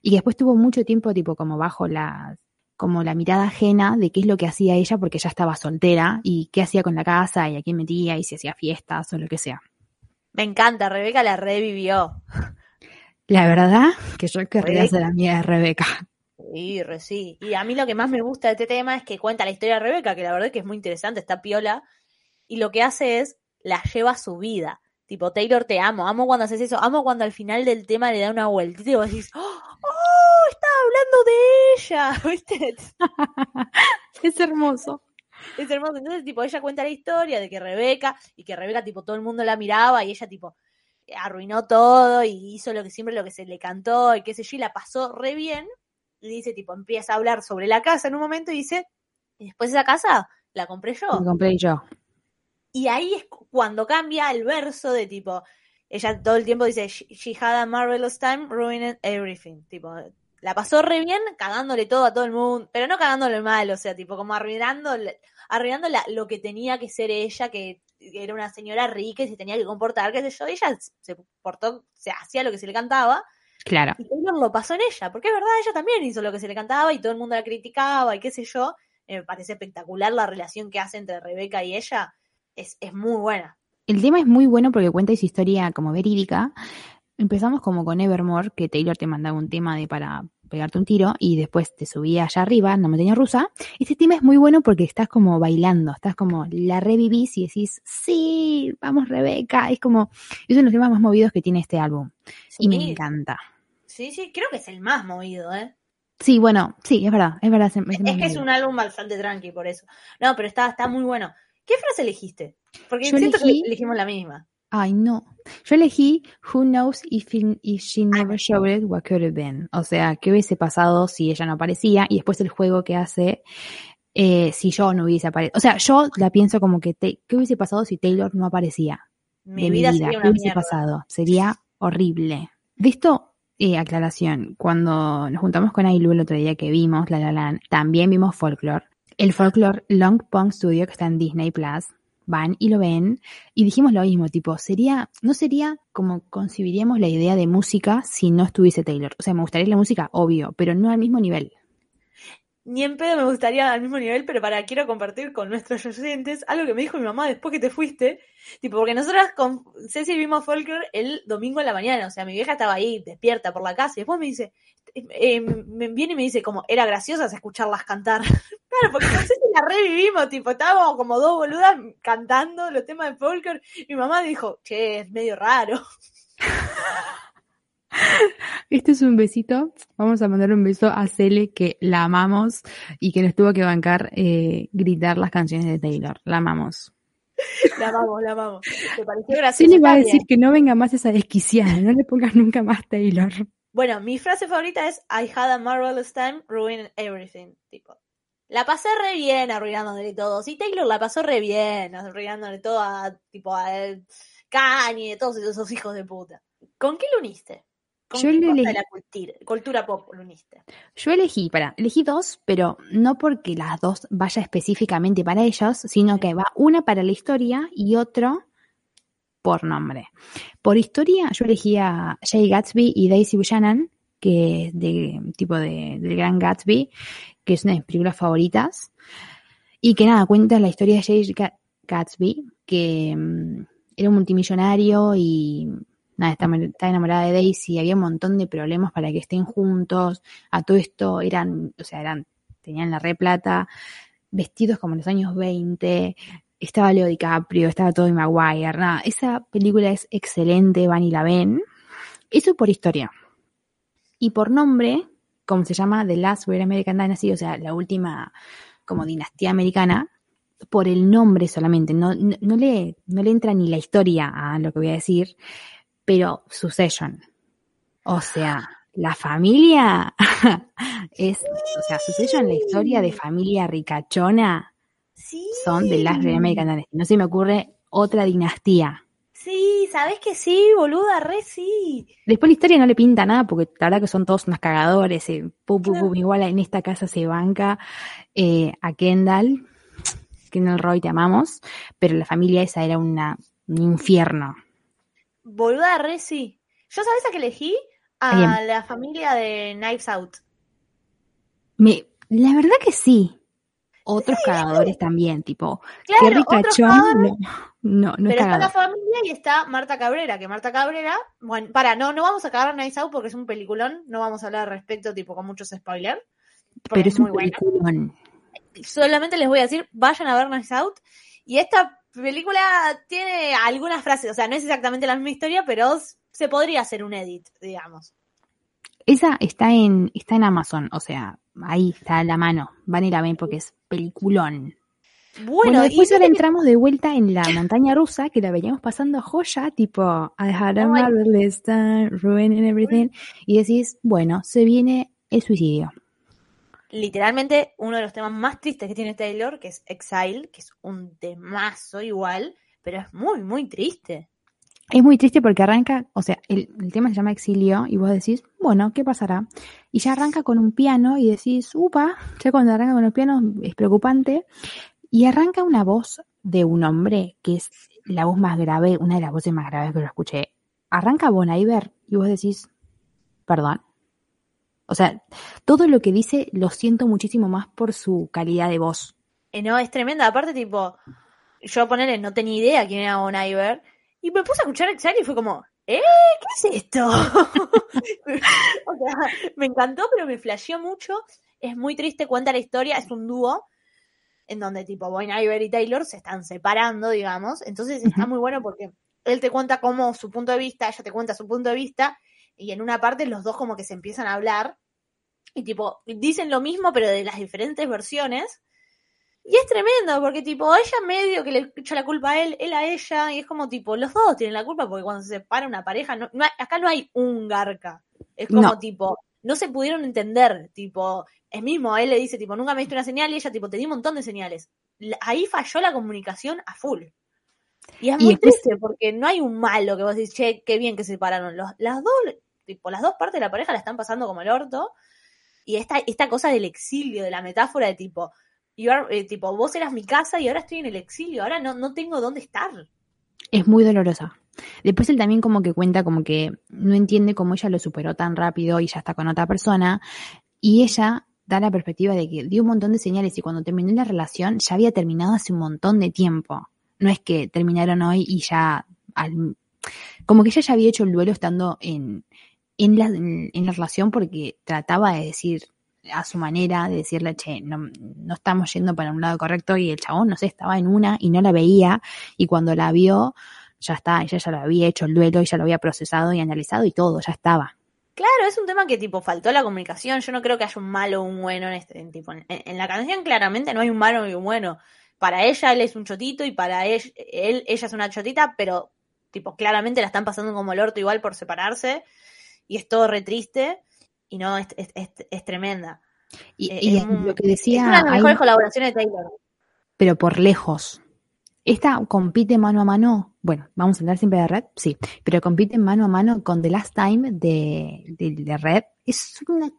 y después tuvo mucho tiempo tipo como bajo la como la mirada ajena de qué es lo que hacía ella porque ella estaba soltera y qué hacía con la casa y a quién metía y si hacía fiestas o lo que sea. Me encanta, Rebeca la revivió. La verdad que yo querría ser amiga de Rebeca. Sí, re sí. Y a mí lo que más me gusta de este tema es que cuenta la historia de Rebeca, que la verdad es que es muy interesante, está piola. Y lo que hace es, la lleva a su vida. Tipo, Taylor, te amo. Amo cuando haces eso. Amo cuando al final del tema le da una vueltita y vos decís, ¡Oh! oh, está hablando de ella! ¿Viste? Es hermoso. Es hermoso. Entonces, tipo, ella cuenta la historia de que Rebeca, y que Rebeca, tipo, todo el mundo la miraba y ella, tipo, arruinó todo y hizo lo que siempre lo que se le cantó y qué sé yo, y la pasó re bien. Y dice, tipo, empieza a hablar sobre la casa en un momento y dice, y después esa casa la compré yo. Lo compré yo. Y ahí es cu- cuando cambia el verso de tipo, ella todo el tiempo dice, she, had a marvelous time ruining everything. Tipo, la pasó re bien cagándole todo a todo el mundo, pero no cagándole mal, o sea, tipo, como arruinando, arruinando la- lo que tenía que ser ella, que era una señora rica y se tenía que comportar, qué sé yo. Ella se portó, se hacía lo que se le cantaba Claro. y Taylor lo pasó en ella, porque es verdad, ella también hizo lo que se le cantaba y todo el mundo la criticaba y qué sé yo. Eh, me parece espectacular la relación que hace entre Rebeca y ella. Es, es muy buena. El tema es muy bueno porque cuenta su historia como verídica. Empezamos como con Evermore, que Taylor te mandaba un tema de para pegarte un tiro y después te subía allá arriba en la montaña rusa. Este tema es muy bueno porque estás como bailando, estás como la revivís y decís, sí, vamos Rebeca. Es como, es uno de los temas más movidos que tiene este álbum. Y me encanta. Sí, sí, creo que es el más movido, ¿eh? Sí, bueno, sí, es verdad, es verdad. Es, es que es un álbum bastante tranqui, por eso. No, pero está, está muy bueno. ¿Qué frase elegiste? Porque Yo siento elegí- que elegimos la misma. Ay, no. Yo elegí Who knows if, in- if she never showed it, what could have been. O sea, ¿qué hubiese pasado si ella no aparecía? Y después el juego que hace eh, si yo no hubiese aparecido. O sea, yo la pienso como que, te- ¿qué hubiese pasado si Taylor no aparecía? Mi de vida mi vida. sería ¿Qué hubiese mierda. pasado? Sería horrible. De esto, eh, aclaración, cuando nos juntamos con Ailu el otro día que vimos La La Land, también vimos Folklore. El Folklore Long Pong Studio que está en Disney Plus. Van y lo ven y dijimos lo mismo, tipo, sería, no sería como concibiríamos la idea de música si no estuviese Taylor. O sea, me gustaría la música, obvio, pero no al mismo nivel. Ni en pedo me gustaría al mismo nivel, pero para quiero compartir con nuestros oyentes algo que me dijo mi mamá después que te fuiste. Tipo, porque nosotras con Ceci vimos Folklore el domingo en la mañana. O sea, mi vieja estaba ahí despierta por la casa y después me dice, eh, me viene y me dice como, era graciosa escucharlas cantar. claro, porque con Ceci la revivimos, tipo, estábamos como dos boludas cantando los temas de Folklore. Y mi mamá dijo, che, es medio raro. Este es un besito. Vamos a mandar un beso a Cele, que la amamos y que nos tuvo que bancar eh, gritar las canciones de Taylor. La amamos. La amamos, la amamos. ¿Te pareció gracioso? Cele va a decir que no venga más esa desquiciada, no le pongas nunca más Taylor. Bueno, mi frase favorita es I had a marvelous time ruining everything. Tipo, la pasé re bien arruinándole todo. Sí, Taylor la pasó re bien arruinándole todo a, tipo, a Kanye, todos esos hijos de puta. ¿Con qué lo uniste? ¿Con Yo le de la cultura, cultura pop? Yo elegí, para, elegí dos, pero no porque las dos vaya específicamente para ellos, sino que va una para la historia y otro por nombre. Por historia, yo elegí a Jay Gatsby y Daisy Buchanan, que es de tipo de, del Gran Gatsby, que es una de mis películas favoritas. Y que nada, cuenta la historia de Jay Ga- Gatsby, que mm, era un multimillonario y nada, está, enamorada de Daisy, había un montón de problemas para que estén juntos, a todo esto eran, o sea, eran, tenían la re plata, vestidos como en los años 20, estaba Leo DiCaprio, estaba Tobey Maguire, nada, esa película es excelente, van y la ven. Eso por historia. Y por nombre, como se llama The Last Great American Dynasty, o sea, la última como dinastía americana, por el nombre solamente, no, no le, no le entra ni la historia a lo que voy a decir, pero Succession. O sea, la familia es, o sea, Succession, la historia de familia ricachona Sí. son de Great American Dynasty. No se me ocurre otra dinastía. Sí, ¿sabés que sí, boluda? Re sí. Después la historia no le pinta nada porque la verdad que son todos unos cagadores. eh, pum, pum, igual en esta casa se banca eh, a Kendall. Kendall Roy, te amamos. Pero la familia esa era una, un infierno. Boluda, re sí. ¿Yo sabés a qué elegí? A Bien. la familia de Knives Out. Me, la verdad que sí. Otros cagadores también, tipo, Claro, ricachón. cagadores. No, no, no es Pero está la familia y está Marta Cabrera, que Marta Cabrera, bueno, para, no, no vamos a cagar Nice Out porque es un peliculón, no vamos a hablar al respecto, tipo, con muchos spoilers. Pero es un muy peliculón. Solamente les voy a decir, vayan a ver Nice Out. Y esta película tiene algunas frases, o sea, no es exactamente la misma historia, pero se podría hacer un edit, digamos. Esa está en, está en Amazon, o sea, ahí está a la mano. Van a ir a ver porque es peliculón. Bueno, Bueno, después y ahora que- entramos de vuelta en la montaña rusa, que la veníamos pasando joya, tipo, I had a marvelous time, ruining everything, y decís, bueno, se viene el suicidio. Literalmente uno de los temas más tristes que tiene Taylor, que es Exile, que es un temazo igual, pero es muy, muy triste. Es muy triste porque arranca, o sea, el, el tema se llama Exilio y vos decís, bueno, ¿qué pasará? Y ya arranca con un piano y decís, upa, ya cuando arranca con los pianos es preocupante. Y arranca una voz de un hombre que es la voz más grave, una de las voces más graves que lo escuché. Arranca Bon Iver y vos decís, perdón. O sea, todo lo que dice lo siento muchísimo más por su calidad de voz. Eh, no, es tremenda. Aparte, tipo, yo ponerle, no tenía idea quién era Bon Iver, y me puse a escuchar Exile y fue como, ¿eh? ¿Qué es esto? o sea, me encantó, pero me flasheó mucho. Es muy triste, cuenta la historia, es un dúo en donde tipo Bon Iver y Taylor se están separando, digamos. Entonces está muy bueno porque él te cuenta como su punto de vista, ella te cuenta su punto de vista, y en una parte los dos como que se empiezan a hablar y tipo dicen lo mismo pero de las diferentes versiones. Y es tremendo, porque tipo, ella medio que le echa la culpa a él, él a ella, y es como tipo, los dos tienen la culpa, porque cuando se separa una pareja, no, no hay- acá no hay un garca. Es como No. tipo, no se pudieron entender, tipo, es mismo, él le dice, tipo, nunca me diste una señal, y ella, tipo, te di un montón de señales. Ahí falló la comunicación a full. Y es muy triste, porque no hay un malo que vos decís, che, qué bien que se separaron. Los, las dos, tipo, las dos partes de la pareja la están pasando como el orto. Y esta, esta cosa del exilio, de la metáfora de tipo, are- eh, tipo, vos eras mi casa y ahora estoy en el exilio, ahora no, no tengo dónde estar. Es muy dolorosa. Después él también como que cuenta como que no entiende cómo ella lo superó tan rápido y ya está con otra persona. Y ella da la perspectiva de que dio un montón de señales y cuando terminó la relación ya había terminado hace un montón de tiempo. No es que terminaron hoy y ya... como que ella ya había hecho el duelo estando en, en, la, en, en la relación porque trataba de decir a su manera, de decirle, che, no, no estamos yendo para un lado correcto y el chabón, no sé, estaba en una y no la veía y cuando la vio ya está, ella ya lo había hecho el duelo, y ya lo había procesado y analizado y todo, ya estaba. Claro, es un tema que tipo faltó la comunicación. Yo no creo que haya un malo o un bueno en este en, tipo. En, la canción claramente no hay un malo y un bueno. Para ella él es un chotito y para él, él ella es una chotita, pero tipo claramente la están pasando como el orto igual por separarse y es todo re triste y no es, es, es, es tremenda. Y, Eh, y es lo que es decía, una de las hay- mejores colaboraciones de Taylor. pero por lejos. Esta compite mano a mano, bueno, vamos a hablar siempre de Red, sí, pero compite mano a mano con The Last Time de, de, de Red. Es una,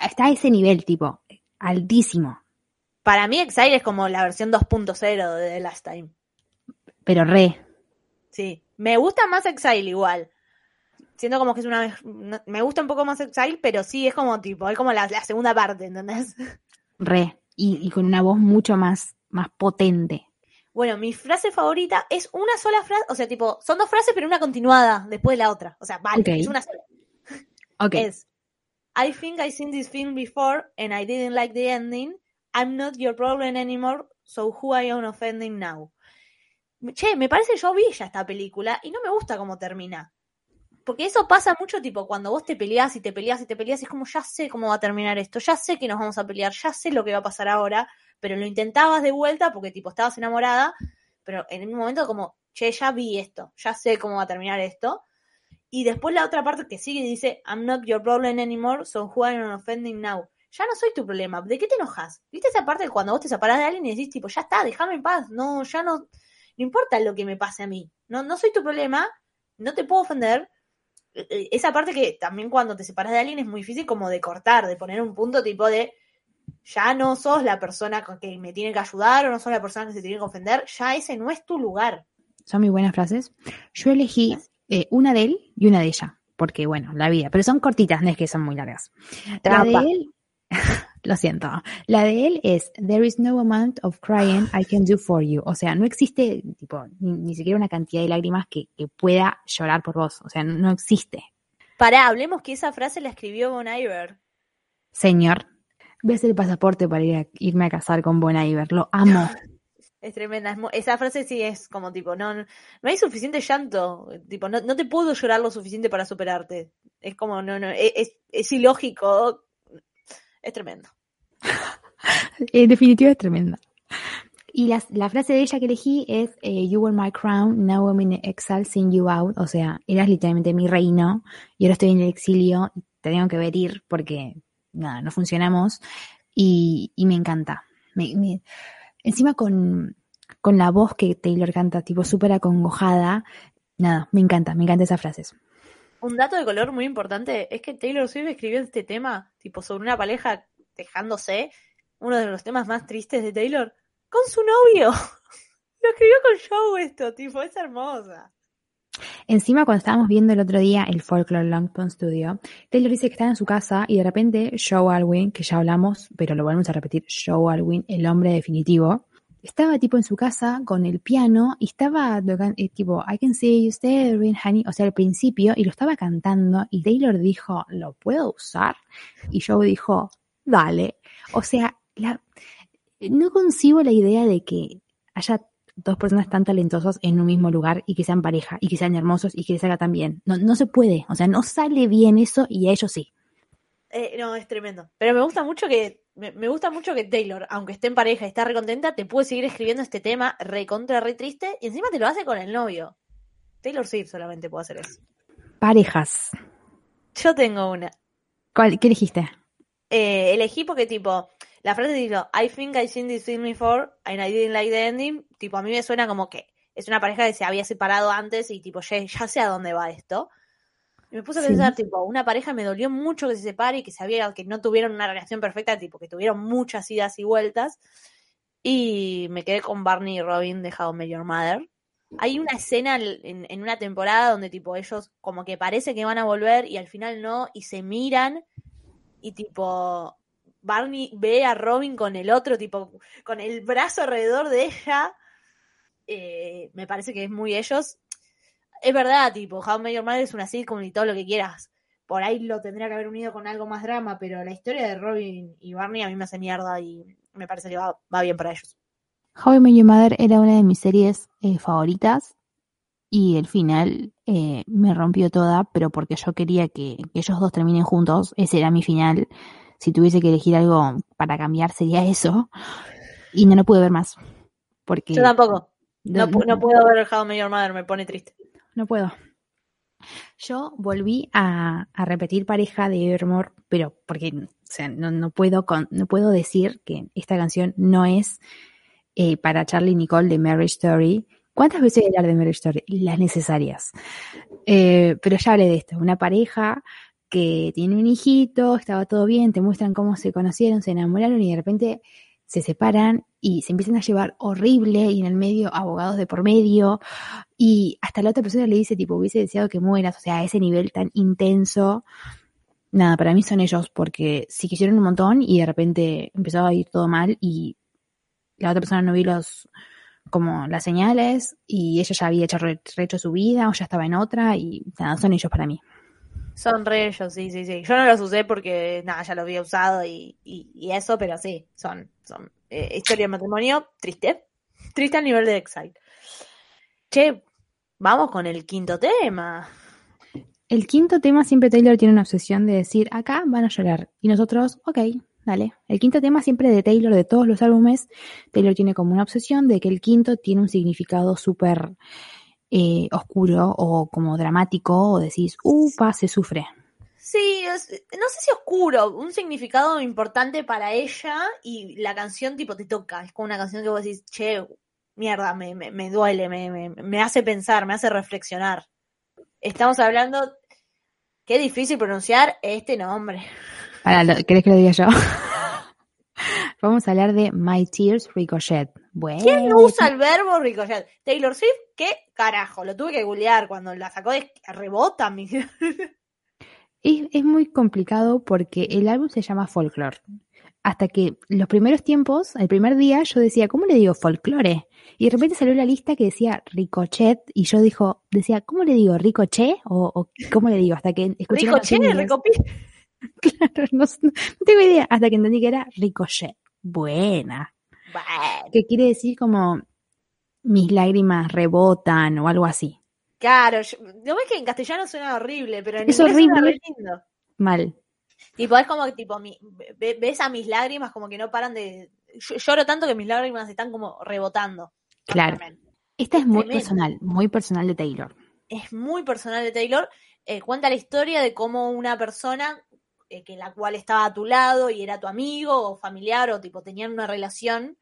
está a ese nivel, tipo, altísimo, Para mí Exile es como la versión 2.0 de The Last Time. pero re. Sí, me gusta más Exile igual. Siento como que es una... Me gusta un poco más Exile, pero sí, es como tipo, es como la, la segunda parte, ¿entendés? Re, y, y con una voz mucho más, más potente. Bueno, mi frase favorita es una sola frase, o sea, tipo, son dos frases, pero una continuada después de la otra. O sea, vale, es una sola. Ok, Es, I think I've seen this film before and I didn't like the ending. I'm not your problem anymore, so who I am offending now. Che, me parece yo vi ya esta película y no me gusta cómo termina. Porque eso pasa mucho, tipo, cuando vos te peleás y te peleás y te peleás, es como, ya sé cómo va a terminar esto, ya sé que nos vamos a pelear, ya sé lo que va a pasar ahora, pero lo intentabas de vuelta porque, tipo, estabas enamorada, pero en un momento como, che, ya vi esto, ya sé cómo va a terminar esto. Y después la otra parte que sigue dice, I'm not your problem anymore, so who am I offending now? Ya no soy tu problema, ¿de qué te enojas? ¿Viste esa parte cuando vos te separás de alguien y decís, tipo, ya está, déjame en paz, no, ya no, no importa lo que me pase a mí, no, no soy tu problema, no te puedo ofender. Eh, Esa parte que también cuando te separas de alguien es muy difícil como de cortar, de poner un punto tipo de, ya no sos la persona que me tiene que ayudar o no sos la persona que se tiene que ofender, ya ese no es tu lugar. son muy buenas frases. Yo elegí eh, una de él y una de ella, porque bueno, la vida, pero son cortitas, no es que son muy largas. La de él, lo siento, la de él es There is no amount of crying I can do for you. O sea, no existe tipo ni, ni siquiera una cantidad de lágrimas que, que pueda llorar por vos. O sea, no, no existe. Pará, hablemos que esa frase la escribió Bon Iver. Señor, hacer el pasaporte para ir a- irme a casar con Bon Iver. Lo amo. Es tremenda. esa frase sí es como tipo, no, no no hay suficiente llanto. Tipo, no, no te puedo llorar lo suficiente para superarte. Es como, no, no, es, es, es ilógico. Es tremendo. En definitiva es tremenda. Y las- la frase de ella que elegí es eh, You were my crown, now I'm in exile, seeing you out. O sea, eras literalmente mi reino y ahora estoy en el exilio, te tengo que ver ir porque nada, no funcionamos. Y, y me encanta. Me- me- encima con, con la voz que Taylor canta, tipo súper acongojada. Nada, me encanta, me encantan esas frases. Un dato de color muy importante es que Taylor Swift escribió este tema, tipo sobre una pareja dejándose, uno de los temas más tristes de Taylor, con su novio. Lo escribió con Joe esto, tipo, es hermosa. Encima, cuando estábamos viendo el otro día el Folklore Longpond Studio, Taylor dice que estaba en su casa y de repente Joe Alwyn, que ya hablamos, pero lo volvemos a repetir, Joe Alwyn, el hombre definitivo, estaba tipo en su casa con el piano y estaba eh, tipo I can see you staring, honey, o sea, al principio, y lo estaba cantando y Taylor dijo, ¿lo puedo usar? Y Joe dijo, dale. O sea, la, no concibo la idea de que haya dos personas tan talentosas en un mismo lugar y que sean pareja y que sean hermosos y que les salga tan bien. No, no se puede, o sea, no sale bien eso y a ellos sí. Eh, no, es tremendo. Pero me gusta mucho que, me, me gusta mucho que Taylor, aunque esté en pareja y está recontenta, te puede seguir escribiendo este tema recontra, re triste, y encima te lo hace con el novio. Taylor Swift solamente puede hacer eso. Parejas. Yo tengo una. ¿Cuál, ¿Qué elegiste? eh, elegí porque tipo, la frase dice, I think I seen this film before and I didn't like the ending, tipo, a mí me suena como que es una pareja que se había separado antes y tipo, ya, ya sé a dónde va esto. Y me puse a Sí. pensar, tipo, una pareja me dolió mucho que se separe y que sabía que no tuvieron una relación perfecta, tipo, que tuvieron muchas idas y vueltas. Y me quedé con Barney y Robin de How I Met Your Mother. Hay una escena en, en una temporada donde tipo ellos como que parece que van a volver y al final no, y se miran y tipo Barney ve a Robin con el otro, tipo con el brazo alrededor de ella. Eh, me parece que es muy ellos. Es verdad, tipo, How Your Mother es una sitcom y todo lo que quieras. Por ahí lo tendría que haber unido con algo más drama, pero la historia de Robin y Barney a mí me hace mierda y me parece que va, va bien para ellos. How I Met Your Mother era una de mis series eh, favoritas y el final eh, me rompió toda, pero porque yo quería que, que ellos dos terminen juntos, ese era mi final. Si tuviese que elegir algo para cambiar sería eso y no lo pude ver más. Porque Yo tampoco. No, no- pu- no puedo ver el How I Met Your Mother, me pone triste. No puedo. Yo volví a, repetir pareja de Evermore, pero porque no, no puedo no puedo decir que esta canción no es eh, para Charlie Nicole de Marriage Story. ¿Cuántas veces voy a hablar de Marriage Story? Las necesarias. Eh, pero ya hablé de esto, una pareja que tiene un hijito, estaba todo bien, te muestran cómo se conocieron, se enamoraron y de repente se separan y se empiezan a llevar horrible y en el medio abogados de por medio y hasta la otra persona le dice tipo hubiese deseado que mueras, o sea, a ese nivel tan intenso. Nada, para mí son ellos porque sí quisieron un montón y de repente empezó a ir todo mal y la otra persona no vio los como las señales y ella ya había hecho re- rehecho su vida o ya estaba en otra y nada, son ellos para mí. Son re sí, sí, sí. Yo no los usé porque, nada, ya los había usado y, y, y eso, pero sí, son, eh, historia de matrimonio triste. Triste al nivel de Exile. Che, vamos con el quinto tema. El quinto tema siempre Taylor tiene una obsesión de decir, acá van a llorar. Y nosotros, ok, dale. El quinto tema siempre de Taylor, de todos los álbumes, Taylor tiene como una obsesión de que el quinto tiene un significado súper eh, oscuro o como dramático, o decís, upa, se sufre. Sí, es- no sé si oscuro, un significado importante para ella y la canción tipo te toca. Es como una canción que vos decís, che, mierda, me, me, me duele, me, me, me hace pensar, me hace reflexionar. Estamos hablando, qué difícil pronunciar este nombre. Para, lo- ¿querés que lo diga yo? Vamos a hablar de My Tears Ricochet. Bueno, ¿Quién usa el verbo ricochet? Taylor Swift, ¿qué carajo? Lo tuve que googlear cuando la sacó de rebota. mi- Es, es muy complicado porque el álbum se llama Folklore. Hasta que los primeros tiempos, el primer día, yo decía, ¿cómo le digo folklore? Y de repente salió la lista que decía Ricochet y yo dijo, decía, ¿cómo le digo? ¿Ricochet? ¿O, o cómo le digo? Hasta que escuché Ricochet. Claro, no, no tengo idea. Hasta que entendí que era Ricochet. Buena. Bueno, Que quiere decir como mis lágrimas rebotan o algo así. Claro, yo- ¿no ves que en castellano suena horrible? Pero en Es inglés suena horrible. re lindo. Mal. Tipo, es como que tipo, mi- ves a mis lágrimas como que no paran de, Yo- lloro tanto que mis lágrimas están como rebotando. Claro. Esta es muy Tremendo. personal, muy personal de Taylor. es muy personal de Taylor. eh, cuenta la historia de cómo una persona eh, que la cual estaba a tu lado y era tu amigo o familiar o tipo tenían una relación,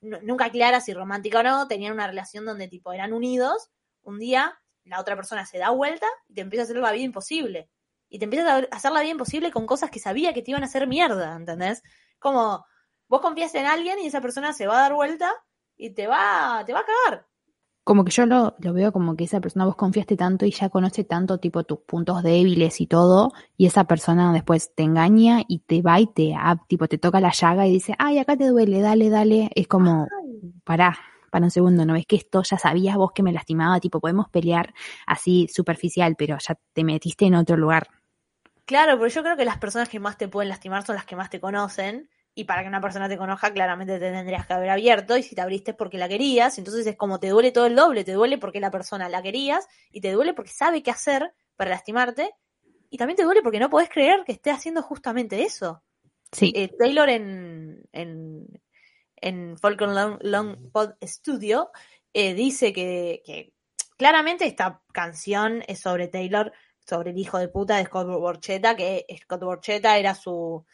nu- nunca clara si romántica o no, tenían una relación donde tipo eran unidos, un día la otra persona se da vuelta y te empieza a hacer la vida imposible. Y te empieza a hacer la vida imposible con cosas que sabía que te iban a hacer mierda, ¿entendés? Como vos confías en alguien y esa persona se va a dar vuelta y te va, te va a cagar. Como que yo lo, lo veo como que esa persona vos confiaste tanto y ya conoce tanto tipo tus puntos débiles y todo, y esa persona después te engaña y te va y te, ah, tipo, te toca la llaga y dice, ay, acá te duele, dale, dale. Es como, pará, para un segundo, ¿no ves que esto ya sabías vos que me lastimaba? Tipo, podemos pelear así superficial, pero ya te metiste en otro lugar. Claro, pero yo creo que las personas que más te pueden lastimar son las que más te conocen. Y para que una persona te conozca, claramente te tendrías que haber abierto. Y si te abriste es porque la querías. Entonces es como te duele todo el doble. Te duele porque la persona la querías. Y te duele porque sabe qué hacer para lastimarte. Y también te duele porque no podés creer que esté haciendo justamente eso. Sí, Eh, Taylor en, en, en Falcon Long, Long Pod Studio eh, dice que, que claramente esta canción es sobre Taylor, sobre el hijo de puta de Scott Borchetta, que Scott Borchetta era su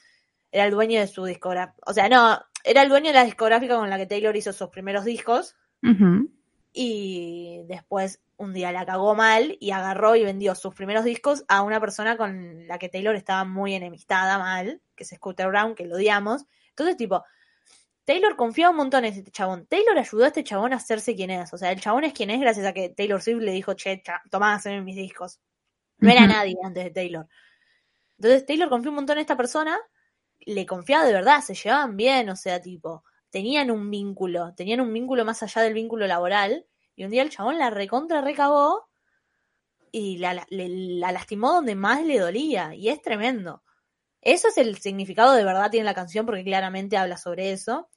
era el dueño de su discográfica. O sea, no, era el dueño de la discográfica con la que Taylor hizo sus primeros discos y después un día la cagó mal y agarró y vendió sus primeros discos a una persona con la que Taylor estaba muy enemistada mal, que es Scooter Brown, que lo odiamos. Entonces, tipo, Taylor confiaba un montón en este chabón. Taylor ayudó a este chabón a hacerse quien es. O sea, el chabón es quien es gracias a que Taylor Swift le dijo, che, cha, tomá, haceme mis discos. No era nadie antes de Taylor. Entonces, Taylor confió un montón en esta persona, le confiaba de verdad, se llevaban bien, o sea, tipo, tenían un vínculo, tenían un vínculo más allá del vínculo laboral. Y un día el chabón la recontra recagó y la, la- le- la lastimó donde más le dolía. Y es tremendo. Eso es el significado de verdad tiene la canción porque claramente habla sobre eso.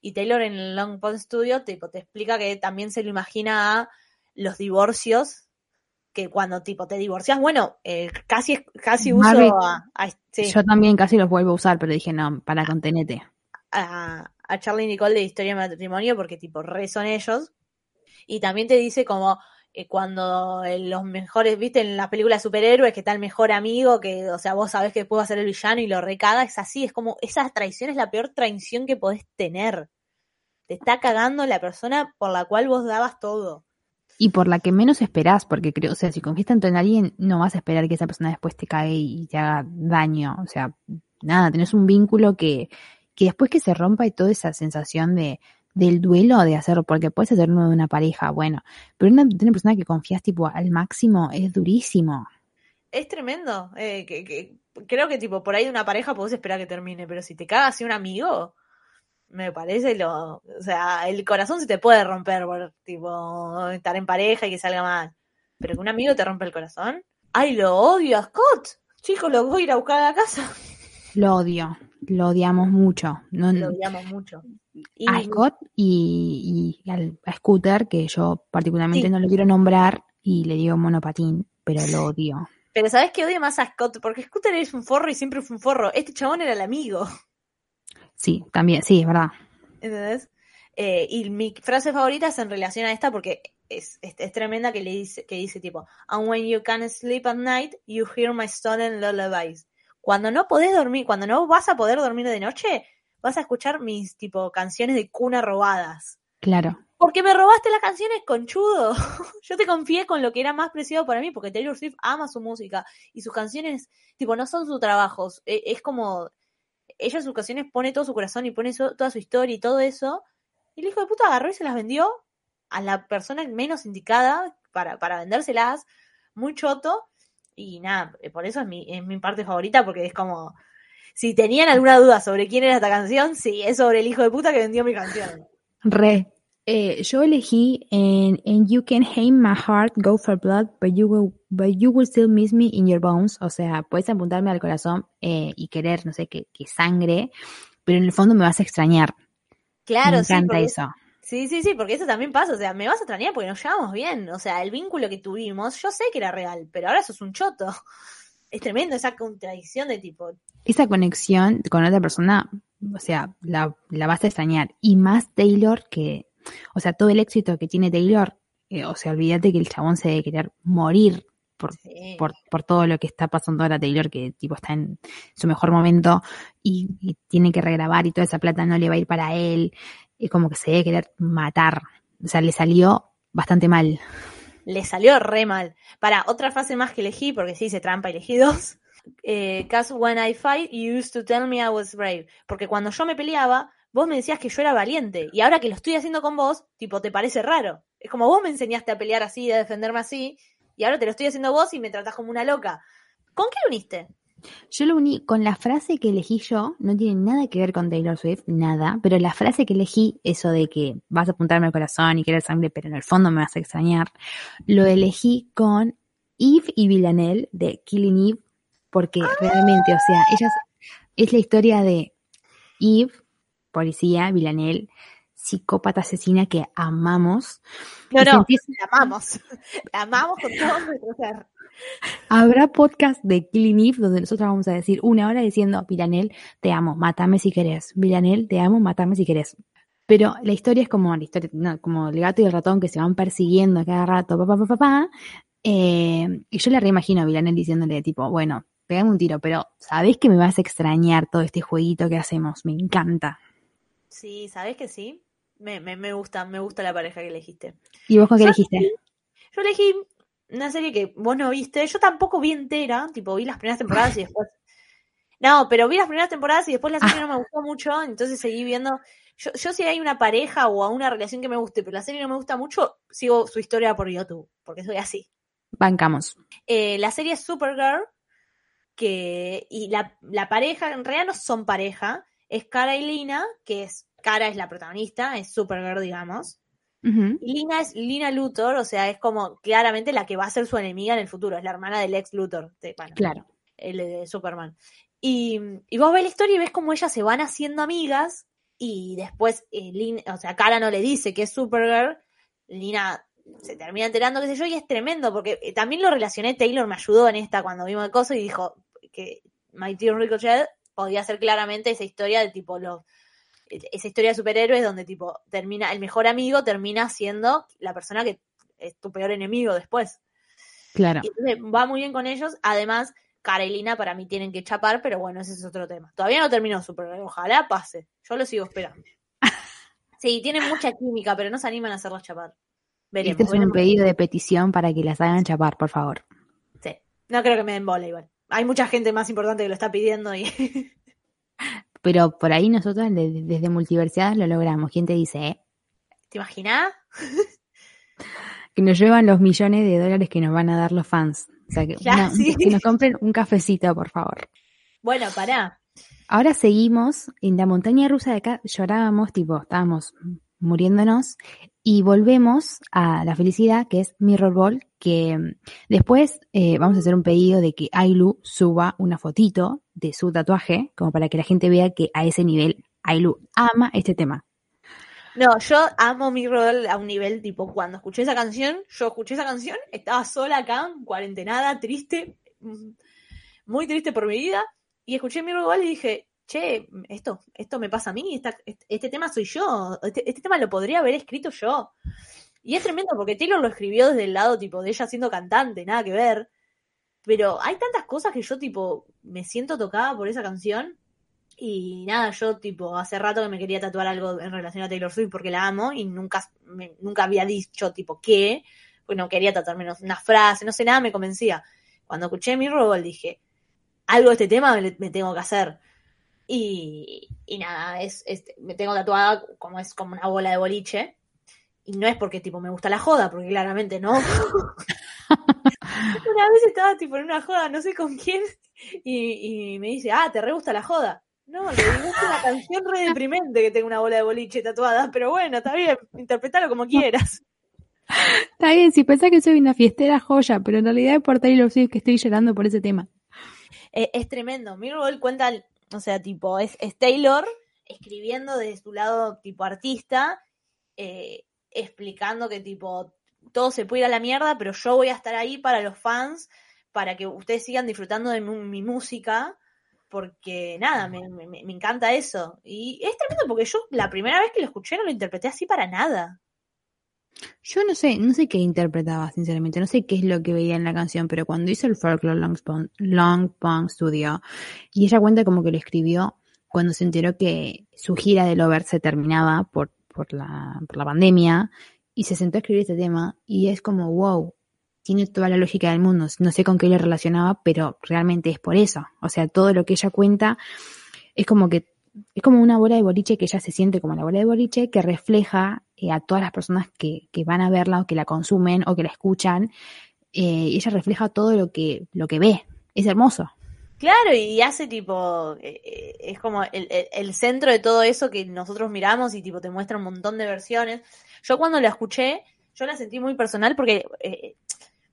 Y Taylor en el Long Pod Studio tipo, te explica que también se lo imagina a los divorcios. Que cuando tipo te divorcias, bueno, eh, casi casi uso a, a- sí, Yo también casi los vuelvo a usar, pero dije, no, para contenete. a, a Charlie y Nicole de Historia de Matrimonio porque tipo re son ellos. Y también te dice como eh, cuando eh, los mejores, viste, en las películas de superhéroes, que está el mejor amigo, que, o sea, vos sabés que puede ser el villano y lo recaga, es así, es como, esa traición es la peor traición que podés tener. Te está cagando la persona por la cual vos dabas todo. Y por la que menos esperás, porque creo, o sea, si confías tanto en alguien, no vas a esperar que esa persona después te cague y te haga daño. O sea, nada, tenés un vínculo que, que después que se rompa y toda esa sensación de, del duelo de hacerlo, porque puedes hacer uno de una pareja, bueno, pero una, de una persona que confías tipo al máximo es durísimo. Es tremendo. eh, que, que- creo que tipo por ahí de una pareja podés esperar que termine, pero si te cagas así un amigo, me parece lo, o sea, el corazón se te puede romper por tipo estar en pareja y que salga mal. Pero que un amigo te rompe el corazón. Ay, lo odio a Scott. Chicos, lo voy a ir a buscar a la casa. Lo odio, lo odiamos mucho. No, Lo odiamos mucho. Y a Scott y, y al- a Scooter, que yo particularmente Sí. no lo quiero nombrar y le digo monopatín, pero lo odio. pero ¿sabes qué odio más a Scott? Porque Scooter es un forro y siempre fue un forro. Este chabón era el amigo. Sí, también, sí, es verdad. ¿Entendés? Eh, y mi frase favorita es en relación a esta porque es, es, es tremenda que le dice, que dice tipo, and when you can't sleep at night, you hear my stolen lullabies. Cuando no podés dormir, cuando no vas a poder dormir de noche, vas a escuchar mis tipo canciones de cuna robadas. Claro. Porque me robaste las canciones, conchudo. Yo te confié con lo que era más preciado para mí, porque Taylor Swift ama su música y sus canciones, tipo, no son sus trabajos. E- Es como, ella en sus canciones pone todo su corazón y pone toda su historia y todo eso. Y el hijo de puta agarró y se las vendió a la persona menos indicada para, para vendérselas, muy choto. Y nada, eh, por eso es mi, es mi parte favorita, porque es como, si tenían alguna duda sobre quién era esta canción, sí, es sobre el hijo de puta que vendió mi canción. Re. Eh, yo elegí en, en You Can Hate My Heart, Go for Blood, but you, will, but you will still miss me in your bones. O sea, puedes apuntarme al corazón eh, y querer, no sé, que, que sangre, pero en el fondo me vas a extrañar. Claro, me sí, encanta eso. Sí, sí, sí, porque eso también pasa, o sea, me vas a extrañar porque nos llevamos bien, o sea, el vínculo que tuvimos, yo sé que era real, pero ahora sos un choto. Es tremendo esa contradicción de tipo, Esa conexión con otra persona o sea, la, la vas a extrañar. Y más Taylor que, o sea, todo el éxito que tiene Taylor, eh, o sea, olvídate que el chabón se debe querer morir por, Sí. por, por todo lo que está pasando ahora Taylor, que tipo está en su mejor momento y, y tiene que regrabar y toda esa plata no le va a ir para él, y como que se debe querer matar. O sea, le salió bastante mal. Le salió re mal. Para, otra frase más que elegí, porque sí hice trampa, elegí dos. Eh, when I fight, you used to tell me I was brave. Porque cuando yo me peleaba, vos me decías que yo era valiente. Y ahora que lo estoy haciendo con vos, tipo, te parece raro. Es como vos me enseñaste a pelear así, a defenderme así, y ahora te lo estoy haciendo vos y me tratás como una loca. ¿Con qué lo uniste? Yo lo uní con la frase que elegí yo, no tiene nada que ver con Taylor Swift, nada, pero la frase que elegí, eso de que vas a apuntarme al corazón y querer sangre, pero en el fondo me vas a extrañar, lo elegí con Eve y Villanelle de Killing Eve, porque realmente, o sea, ellas, es la historia de Eve, policía, Villanelle, psicópata asesina que amamos. No, no, la amamos. La amamos con todo nuestro ser. Habrá podcast de Killing Eve donde nosotros vamos a decir una hora diciendo, Villanel, te amo, mátame si querés. Villanel, te amo, mátame si querés. Pero la historia es como la historia, no, como el gato y el ratón que se van persiguiendo cada rato, papá, papá, papá. Eh, y yo le reimagino a Villanel diciéndole, tipo, bueno, pegame un tiro, pero sabés que me vas a extrañar todo este jueguito que hacemos, me encanta. Sí, ¿sabés que sí? Me, me, me gusta, me gusta la pareja que elegiste. ¿Y vos con qué elegiste? Yo elegí una serie que vos no viste. Yo tampoco vi entera, tipo vi las primeras temporadas y después. No, pero vi las primeras temporadas y después la serie no me gustó mucho, entonces seguí viendo. Yo, yo si hay una pareja o a una relación que me guste, pero la serie no me gusta mucho, sigo su historia por YouTube, porque soy así. Bancamos. Eh, la serie es Supergirl, que, y la, la pareja, en realidad no son pareja, es Cara y Lina, que es, Cara es la protagonista, es Supergirl, digamos. Lina es Lina Luthor, o sea, es como claramente la que va a ser su enemiga en el futuro, es la hermana del ex Luthor, de, bueno, Claro. el de Superman. Y, y vos ves la historia y ves cómo ellas se van haciendo amigas y después, eh, Lin- o sea, Cara no le dice que es Supergirl, Lina se termina enterando, qué sé yo, y es tremendo, porque eh, también lo relacioné, Taylor me ayudó en esta cuando vimos el coso y dijo que My Dear Ricochet podía ser claramente esa historia de tipo los esa historia de superhéroes donde tipo termina el mejor amigo termina siendo la persona que es tu peor enemigo después. Claro. Y entonces va muy bien con ellos. Además, Cara y Lina para mí tienen que chapar, pero bueno, ese es otro tema. Todavía no terminó Supergirl, ojalá pase. Yo lo sigo esperando. Sí, tienen mucha química, pero no se animan a hacerlos chapar. Veremos. Este es un pedido de petición para que las hagan chapar, por favor. Sí. No creo que me den bola igual. Hay mucha gente más importante que lo está pidiendo y Pero por ahí nosotros de- desde Multiversidad lo logramos. ¿Quién te dice, eh? ¿te imaginas? Que nos llevan los millones de dólares que nos van a dar los fans. O sea, que, Ya, una- sí. que nos compren un cafecito, por favor. Bueno, pará. Ahora seguimos en la montaña rusa de acá. Llorábamos, tipo, estábamos muriéndonos. Y volvemos a la felicidad, que es Mirror Ball, que después eh, vamos a hacer un pedido de que Ailu suba una fotito de su tatuaje, como para que la gente vea que a ese nivel Ailu ama este tema. No, yo amo mi rol a un nivel tipo cuando escuché esa canción, yo escuché esa canción, estaba sola acá, cuarentenada, triste, mm, muy triste por mi vida, y escuché mi rol y dije, che, esto, esto me pasa a mí, este, este tema soy yo, este, este tema lo podría haber escrito yo. Y es tremendo porque Taylor lo escribió desde el lado tipo de ella siendo cantante, nada que ver. Pero hay tantas cosas que yo tipo me siento tocada por esa canción y nada, yo tipo hace rato que me quería tatuar algo en relación a Taylor Swift porque la amo y nunca, nunca había dicho tipo qué, porque no quería tatuarme una frase, no sé nada, me convencía. Cuando escuché mi rol dije, algo de este tema me, me tengo que hacer. Y, y nada, es, es- me tengo tatuada como es como una bola de boliche. Y no es porque tipo me gusta la joda, porque claramente no. una vez estaba tipo en una joda, no sé con quién, y, y me dice, ah, ¿te re gusta la joda? No, le digo, es una canción re deprimente que tengo una bola de boliche tatuada, pero bueno, está bien, interpretalo como quieras. Está bien, si pensás que soy una fiestera joya, pero en realidad es por Taylor Swift que estoy llorando por ese tema. Eh, es tremendo. Mirror cuenta, o sea, tipo, es, es Taylor escribiendo desde su lado tipo artista, eh, explicando que tipo, todo se puede ir a la mierda, pero yo voy a estar ahí para los fans, para que ustedes sigan disfrutando de mi música. porque nada, me, me- me encanta eso. Y es tremendo porque yo la primera vez que lo escuché no lo interpreté así para nada. Yo no sé, no sé qué interpretaba, sinceramente, no sé qué es lo que veía en la canción, pero cuando hizo el Folklore Long Long Studio, y ella cuenta como que lo escribió cuando se enteró que su gira de Lover se terminaba por, por, la, por la pandemia, y se sentó a escribir este tema, y es como, wow, tiene toda la lógica del mundo, no sé con qué lo relacionaba, pero realmente es por eso, o sea, todo lo que ella cuenta es como que es como una bola de boliche que ella se siente como la bola de boliche que refleja eh, a todas las personas que, que van a verla o que la consumen o que la escuchan. eh, ella refleja todo lo que, lo que ve. Es hermoso. Claro, y hace tipo, eh, eh, es como el, el- centro de todo eso que nosotros miramos y tipo te muestra un montón de versiones. Yo cuando la escuché, yo la sentí muy personal porque eh,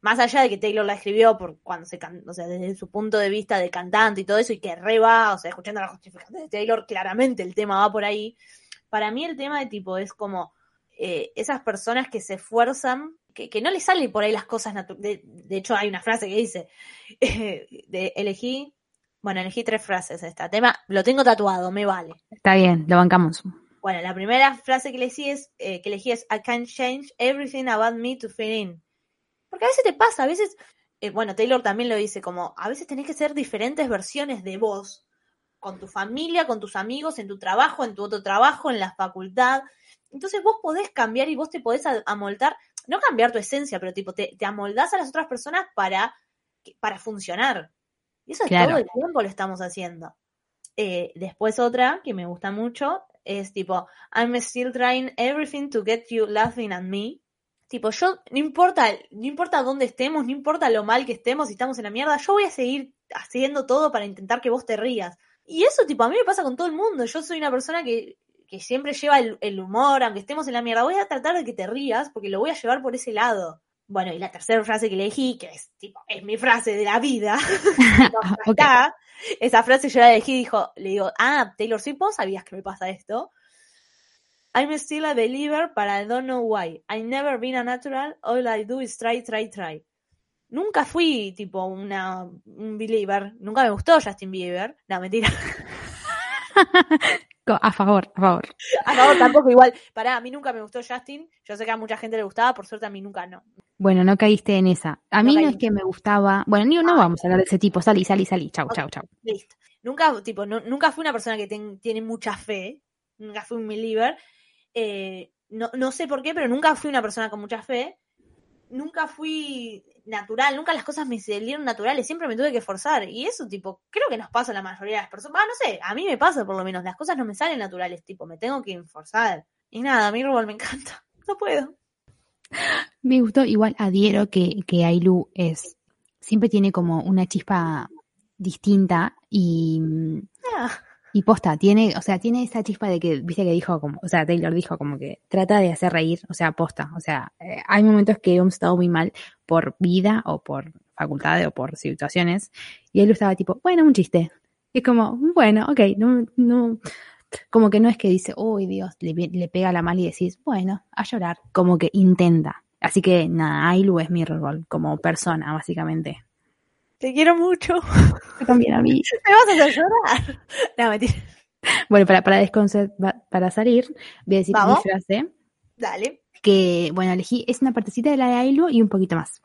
más allá de que Taylor la escribió por cuando se can- o sea, desde su punto de vista de cantante y todo eso, y que re va, o sea, escuchando la justificación de Taylor, claramente el tema va por ahí. Para mí el tema de tipo es como eh, esas personas que se esfuerzan, que, que no les salen por ahí las cosas naturales. De, de hecho, hay una frase que dice, eh, de elegí, bueno, elegí tres frases de este tema, lo tengo tatuado, me vale. Está bien, lo bancamos. Bueno, la primera frase que elegí es, eh, que elegí es I can't change everything about me to fit in. Porque a veces te pasa, a veces, eh, bueno, Taylor también lo dice, como a veces tenés que ser diferentes versiones de vos, con tu familia, con tus amigos, en tu trabajo, en tu otro trabajo, en la facultad. Entonces vos podés cambiar y vos te podés a- amoldar, no cambiar tu esencia, pero tipo, te, te amoldás a las otras personas para, para funcionar. Y eso Claro. todo el tiempo lo estamos haciendo. Eh, después otra que me gusta mucho es tipo, I'm still trying everything to get you laughing at me. Tipo, yo, no importa, no importa dónde estemos, no importa lo mal que estemos, si estamos en la mierda, yo voy a seguir haciendo todo para intentar que vos te rías. Y eso, tipo, a mí me pasa con todo el mundo. Yo soy una persona que, que siempre lleva el, el humor, aunque estemos en la mierda. Voy a tratar de que te rías porque lo voy a llevar por ese lado. Bueno, y la tercera frase que elegí, que es tipo, es mi frase de la vida, acá, esa frase yo la elegí y dijo, le digo, ah, Taylor Swift, vos sabías que me pasa esto. I'm still a believer, but I don't know why. I never been a natural, all I do is try, try, try. Nunca fui tipo una un believer, nunca me gustó Justin Bieber. No, mentira. A favor, a favor. A favor tampoco igual. Pará, a mí nunca me gustó Justin. Yo sé que a mucha gente le gustaba, por suerte a mí nunca no. Bueno, no caíste en esa. A No mí no es que me gustaba. Bueno, ni, no vamos a hablar de ese tipo. Salí, salí, salí. Chau, Ok. chau, chau. Listo. Nunca, tipo, no- nunca fui una persona que ten- tiene mucha fe. Nunca fui un believer. Eh, no, no sé por qué, pero nunca fui una persona con mucha fe. Nunca fui natural, nunca las cosas me salieron naturales, siempre me tuve que forzar. Y eso, tipo, creo que nos pasa a la mayoría de las personas. Ah, no sé, a mí me pasa por lo menos, las cosas no me salen naturales, tipo, me tengo que forzar. Y nada, a mí Robol me encanta. No puedo. Me gustó, igual adhiero que, que Ailu es, siempre tiene como una chispa distinta y, Ah, y posta, tiene, o sea, tiene esa chispa de que, viste que dijo como, o sea, Taylor dijo como que trata de hacer reír, o sea, posta, o sea, eh, hay momentos que hemos estado muy mal por vida o por facultad o por situaciones y él estaba tipo, bueno, un chiste. Y es como, bueno, ok, no, no, como que no es que dice, uy Dios, le, le pega la mal y decís, bueno, a llorar, como que intenta. Así que nada, Ailu es mi rol como persona, básicamente. Te quiero mucho. También a mí. Me vas a hacer llorar. No, mentira. Bueno, para, para, para salir, voy a decir Vamos. mi frase, Dale. que, bueno, elegí, es una partecita de la de Ailu y un poquito más.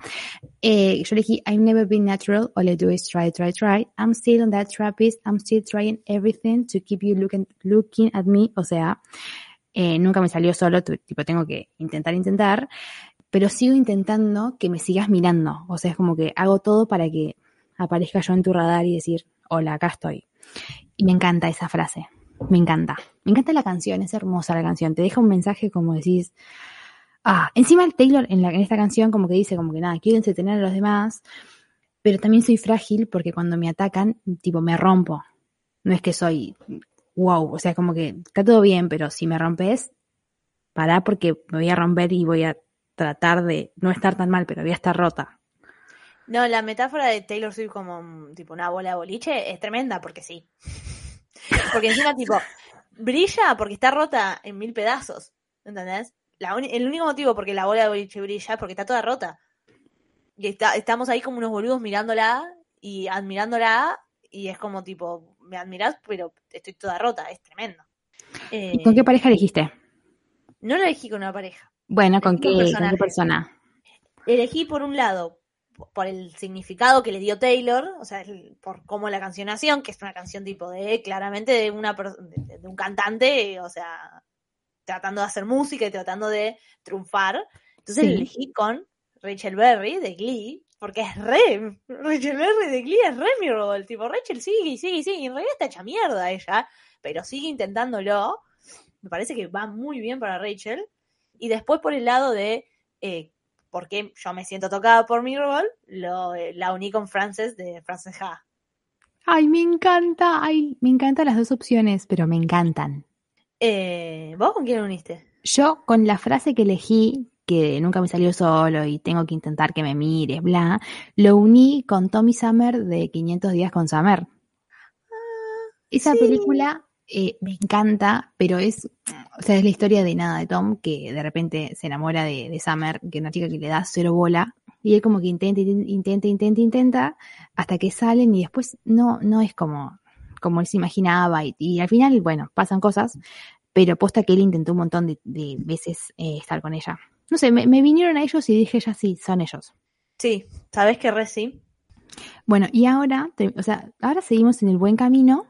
Eh, yo elegí, I've never been natural, all I do is try, try, try. I'm still on that trappist, I'm still trying everything to keep you looking, looking at me. O sea, eh, nunca me salió solo, tipo, tengo que intentar, intentar, pero sigo intentando que me sigas mirando. O sea, es como que hago todo para que aparezca yo en tu radar y decir, hola, acá estoy. Y me encanta esa frase. Me encanta. Me encanta la canción, es hermosa la canción. Te deja un mensaje como decís. Ah, encima el Taylor en, la, en esta canción como que dice como que nada, quiero entretener a los demás, pero también soy frágil porque cuando me atacan, tipo, me rompo. No es que soy wow, o sea, como que está todo bien, pero si me rompes, pará porque me voy a romper y voy a tratar de no estar tan mal, pero voy a estar rota. No, la metáfora de Taylor Swift como mm, tipo una bola de boliche es tremenda porque sí. Porque encima tipo brilla porque está rota en mil pedazos, ¿entendés? La el único motivo porque la bola de boliche brilla es porque está toda rota. Y está, estamos ahí como unos boludos mirándola y admirándola y es como tipo me admirás, pero estoy toda rota, es tremendo. Eh, ¿Y con qué pareja elegiste? No lo elegí con una pareja. Bueno, ¿con qué, con qué persona? Elegí por un lado por el significado que le dio Taylor, o sea, el- por cómo la canción nació, que es una canción tipo de, claramente de una de, de un cantante, o sea, tratando de hacer música y tratando de triunfar. Entonces Sí. elegí con Rachel Berry de Glee, porque es re, Rachel Berry de Glee es re mi rol, tipo, Rachel sigue y sigue y sigue, y en realidad está hecha mierda ella, pero sigue intentándolo. Me parece que va muy bien para Rachel. Y después por el lado de eh, porque yo me siento tocada por mi rol, lo, la uní con Frances de Frances Ha. Ay, me encanta. Ay, me encantan las dos opciones, pero me encantan. Eh, ¿Vos con quién uniste? Yo con la frase que elegí, que nunca me salió solo y tengo que intentar que me mires, bla, lo uní con Tommy Summer de 500 días con Summer. Esa sí. película eh, me encanta, pero es, o sea, es la historia de nada de Tom que de repente se enamora de, de Summer, que es una chica que le da cero bola, y él como que intenta, intenta, intenta, intenta, hasta que salen y después no, no es como, como él se imaginaba, y, y al final, bueno, pasan cosas, pero posta que él intentó un montón de, de veces eh, estar con ella. No sé, me, me vinieron a ellos y dije, ya sí, son ellos. Sí, ¿sabés que re sí? Bueno, y ahora, o sea, ahora seguimos en el buen camino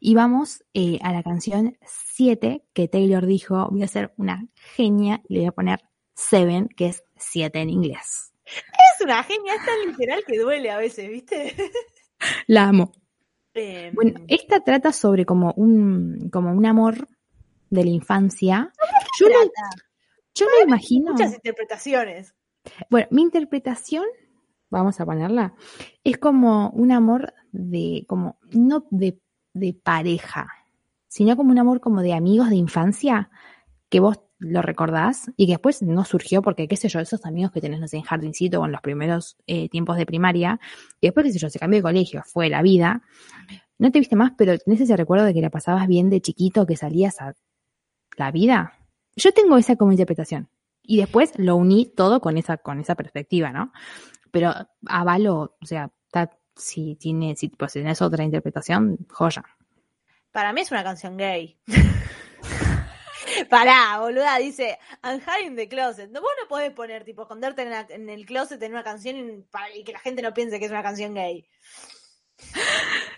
y vamos eh, a la canción 7 que Taylor dijo, voy a ser una genia y le voy a poner 7, que es 7 en inglés. Es una genia, es tan literal que duele a veces, ¿viste? La amo. Eh, Bueno, esta trata sobre como un, como un amor de la infancia. Yo trata yo lo imagino. muchas interpretaciones. Bueno, mi interpretación, vamos a ponerla, es como un amor de, como, no de, de pareja, sino como un amor como de amigos de infancia, que vos lo recordás y que después no surgió porque, qué sé yo, esos amigos que tenés, no sé, en jardincito o en los primeros eh, tiempos de primaria, y después, qué sé yo, se cambió de colegio, fue la vida, no te viste más, pero tenés ese recuerdo de que la pasabas bien de chiquito, que salías a la vida. Yo tengo esa como interpretación. Y después lo uní todo con esa, con esa perspectiva, ¿no? Pero avalo, o sea, si tiene, si pues, tenés otra interpretación, joya. Para mí es una canción gay. Pará, boluda, dice, I'm hiding the closet. No, vos no podés poner, tipo, esconderte en, la- en el closet en una canción y, para- y que la gente no piense que es una canción gay.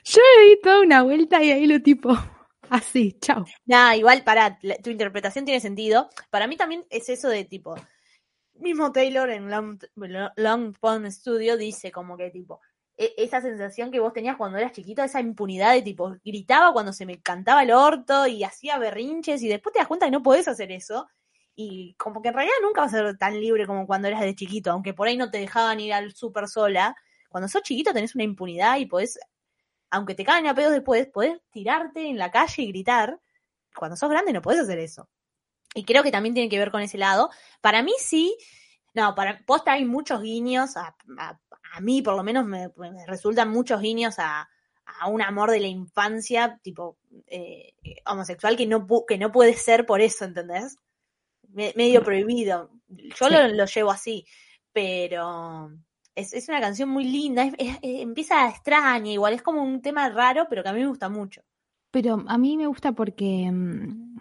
Yo le di toda una vuelta y ahí lo tipo, así, chao. Nah, igual, para tu interpretación tiene sentido. Para mí también es eso de tipo, mismo Taylor en Long, Long Pond Studio dice como que tipo, esa sensación que vos tenías cuando eras chiquito, esa impunidad de tipo, gritaba cuando se me cantaba el orto y hacía berrinches y después te das cuenta que no podés hacer eso. Y como que en realidad nunca vas a ser tan libre como cuando eras de chiquito, aunque por ahí no te dejaban ir al súper sola. Cuando sos chiquito tenés una impunidad y podés, aunque te caen a pedos después, podés tirarte en la calle y gritar. Cuando sos grande no podés hacer eso. Y creo que también tiene que ver con ese lado. Para mí sí, no, para posta hay muchos guiños, a- a mí por lo menos me, me resultan muchos guiños a, a un amor de la infancia, tipo eh, homosexual, que no, que no puede ser por eso, ¿entendés? Me- medio prohibido. Yo Sí. lo, lo llevo así, pero es, es una canción muy linda, es- es- es- empieza extraña, igual es como un tema raro, pero que a mí me gusta mucho. Pero a mí me gusta porque, mm,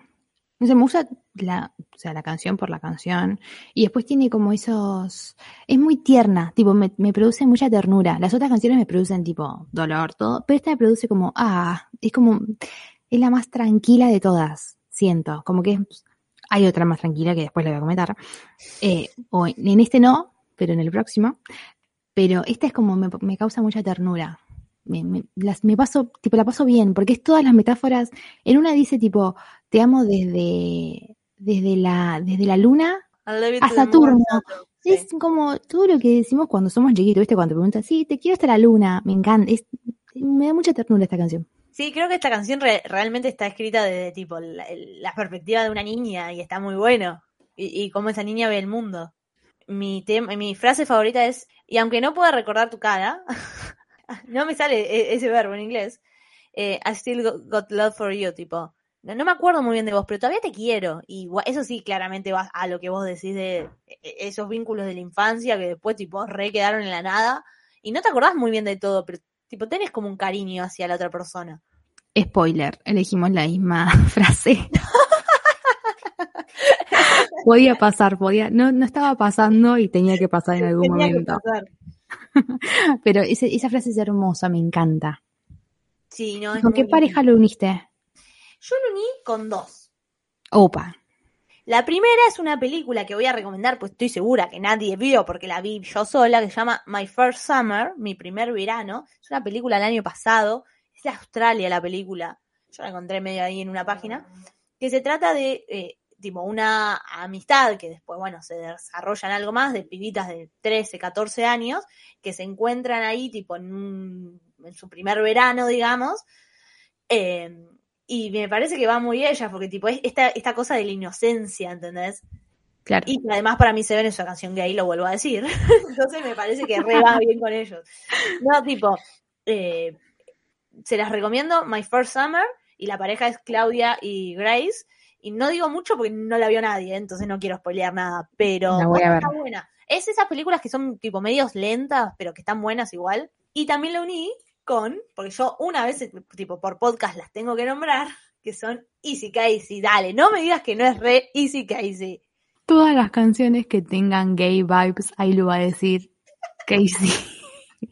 no sé, me gusta la, o sea, la canción por la canción. Y después tiene como esos, es muy tierna, tipo, me, me produce mucha ternura. Las otras canciones me producen tipo dolor, todo, pero esta me produce como, ah, es como, es la más tranquila de todas, siento. Como que es- hay otra más tranquila que después le voy a comentar. Eh, o en, este no, pero en el próximo. Pero esta es como, me, me causa mucha ternura me, me, las, me paso, tipo, la paso bien, porque es todas las metáforas. En una dice tipo, te amo desde, desde la, desde la luna a Saturno. Sí. Es como todo lo que decimos cuando somos chiquitos, ¿viste? Cuando te preguntas, sí, te quiero hasta la luna, me encanta. Es, me da mucha ternura esta canción. Sí, creo que esta canción re- realmente está escrita desde tipo la, la perspectiva de una niña y está muy bueno. Y, y cómo esa niña ve el mundo. Mi, mi frase favorita es, y aunque no pueda recordar tu cara, no me sale e- ese verbo en inglés, eh, I still got, love for you, tipo, no, no me acuerdo muy bien de vos, pero todavía te quiero. Y eso sí, claramente va a lo que vos decís de e- esos vínculos de la infancia que después tipo re quedaron en la nada. Y no te acordás muy bien de todo, pero tipo tenés como un cariño hacia la otra persona. Spoiler, elegimos la misma frase. podía pasar, podía, no, no estaba pasando y tenía que pasar en algún Tenía que momento. pasar. Pero ese- esa frase es hermosa, me encanta. Sí, no, es ¿Con qué lindo. pareja lo uniste? Yo lo uní con dos. Opa. La primera es una película que voy a recomendar, pues estoy segura que nadie vio porque la vi yo sola, que se llama My First Summer, mi primer verano. Es una película del año pasado, es de Australia la película. Yo la encontré medio ahí en una página, que se trata de eh, tipo una amistad que después, bueno, se desarrolla en algo más, de pibitas de 13, 14 años, que se encuentran ahí tipo en, un- en su primer verano, digamos. Eh, y me parece que va muy ellas, porque tipo es esta, esta cosa de la inocencia, ¿entendés? Claro. Y que además para mí se ven en su canción gay, lo vuelvo a decir. Entonces me parece que re va bien con ellos. No, tipo, eh, se las recomiendo, My First Summer, y la pareja es Claudia y Grace. Y no digo mucho porque no la vio nadie, entonces no quiero spoilear nada, pero La voy a está ver. buena. Es esas películas que son tipo medios lentas, pero que están buenas igual. Y también la uní con, porque yo una vez, tipo por podcast las tengo que nombrar, que son Easy Casey. Dale, no me digas que no es re Easy Casey. Todas las canciones que tengan gay vibes, ahí lo va a decir Casey.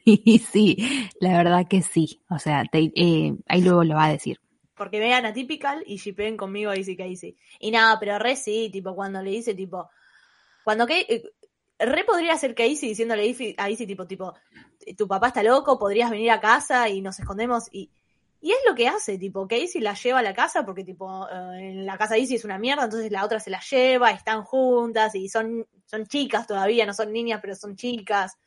Y sí, la verdad que sí. O sea, te- eh, ahí luego lo va a decir. Porque vean a Typical y shippeen conmigo a Easy Casey. Y nada, pero re sí, tipo, cuando le dice, tipo, cuando que eh, re podría ser Casey diciéndole a Easy- tipo, tipo, tu papá está loco, podrías venir a casa y nos escondemos y y es lo que hace, tipo, Casey la lleva a la casa porque, tipo, eh, en la casa de Easy es una mierda, entonces la otra se la lleva, están juntas y son, son chicas todavía, no son niñas, pero son chicas.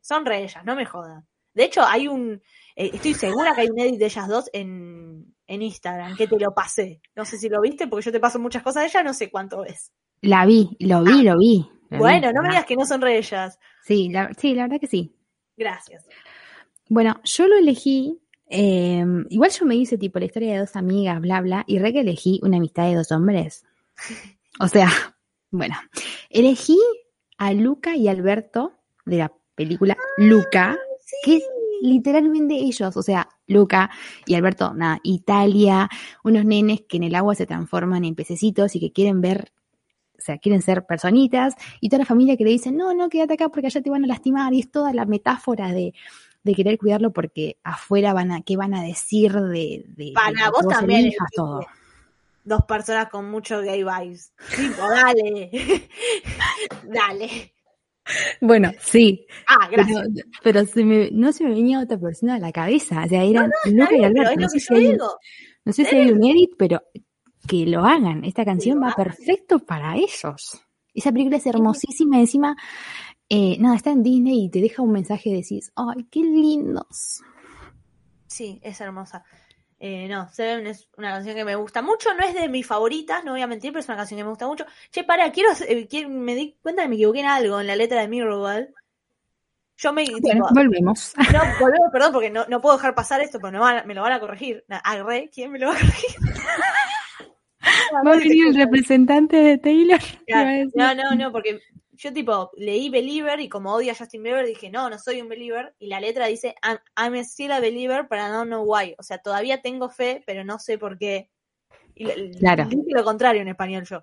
Son re ellas, no me jodan. De hecho, hay un, eh, estoy segura que hay un edit de ellas dos en, en Instagram, que te lo pasé. No sé si lo viste, porque yo te paso muchas cosas de ella, no sé cuánto es. La vi, lo vi, lo vi. lo vi. Bueno, no me digas que no son re ellas. Sí, la, sí, la verdad que sí. Gracias. Bueno, yo lo elegí. eh, igual yo me hice tipo la historia de dos amigas, bla, bla, y re que elegí una amistad de dos hombres. O sea, bueno, elegí a Luca y Alberto de la película Luca, que es literalmente ellos, o sea, Luca y Alberto, nada, Italia, unos nenes que en el agua se transforman en pececitos y que quieren ver, o sea, quieren ser personitas, y toda la familia que le dicen, no, no, quédate acá porque allá te van a lastimar, y es toda la metáfora de, de querer cuidarlo porque afuera van a, ¿qué van a decir de, de, Para vos también elijas todo? Dos personas con mucho gay vibes. Tipo, dale. dale. Bueno, sí, Ah, pero, gracias. pero se me, no se me venía otra persona a la cabeza, o sea, eran Luca y Alberto, no sé, si hay, digo. no sé si hay un edit, pero que lo hagan, esta canción va perfecto para ellos. Esa película es hermosísima, encima, eh, nada, está en Disney y te deja un mensaje y decís, ay, qué lindos. Sí, es hermosa. Eh, no, Seven es una canción que me gusta mucho, no es de mis favoritas, no voy a mentir, pero es una canción que me gusta mucho. Che, para, quiero, eh, quiero- me di cuenta que me equivoqué en algo en la letra de Mirrorball. Yo me, Bueno, tipo, volvemos. no, volvemos, perdón, porque no, no puedo dejar pasar esto, pero me, van me lo van a corregir. Na- Agarré, ¿quién me lo va a corregir? Va a venir el representante de Taylor. No, no, no, porque yo tipo leí Believer y como odio a Justin Bieber dije, no, no soy un believer. Y la letra dice, I'm, I'm still a believer, but I don't know why. O sea, todavía tengo fe, pero no sé por qué. Y Claro. dije lo contrario en español yo.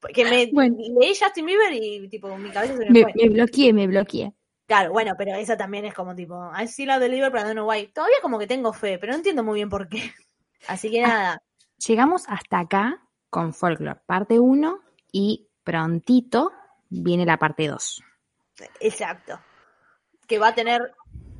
Porque me Bueno. leí Justin Bieber y tipo mi cabeza se me, Me, fue. me bloqueé, me bloqueé. Claro, bueno, pero esa también es como tipo, I'm still a believer, but I don't know why. Todavía como que tengo fe, pero no entiendo muy bien por qué. Así que nada, Llegamos hasta acá con Folklore, parte 1, y prontito viene la parte 2. Exacto. Que va a tener,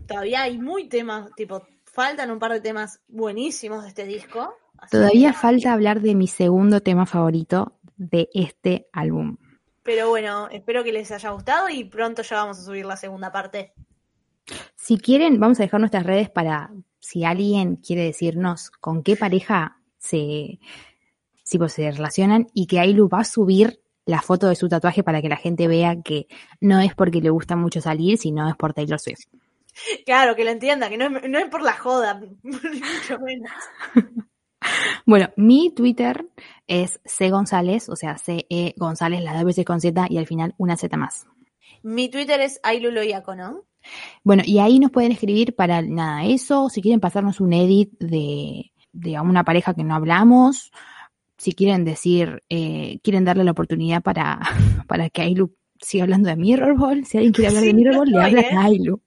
todavía hay muy temas, tipo, faltan un par de temas buenísimos de este disco. Todavía que- falta hablar de mi segundo tema favorito de este álbum. pero bueno, espero que les haya gustado y pronto ya vamos a subir la segunda parte. Si quieren, vamos a dejar nuestras redes para si alguien quiere decirnos con qué pareja se, si pues, se relacionan y que Ailu va a subir la foto de su tatuaje para que la gente vea que no es porque le gusta mucho salir, sino es por Taylor Swift. Claro, que lo entienda, que no es, no es por la joda, mucho menos. Bueno, mi Twitter es C González, o sea, C E González, las dos veces con Z y al final una Z más. Mi Twitter es ailuloiaco, ¿no? Bueno, y ahí nos pueden escribir para nada eso, si quieren pasarnos un edit de, de una pareja que no hablamos, si quieren decir, eh, quieren darle la oportunidad para, para que Ailu siga hablando de Mirrorball, si alguien quiere hablar de Mirrorball, le hablan a Ailu.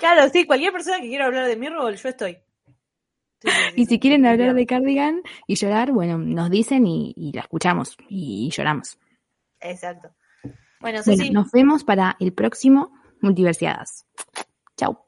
Claro, sí, cualquier persona que quiera hablar de Mirrorball, yo estoy. Sí, sí, sí, Y si quieren hablar de. Cardigan y llorar, bueno, nos dicen y, y la escuchamos y lloramos. Exacto. Bueno, Bueno, nos vemos para el próximo Multiversiadas. Chau.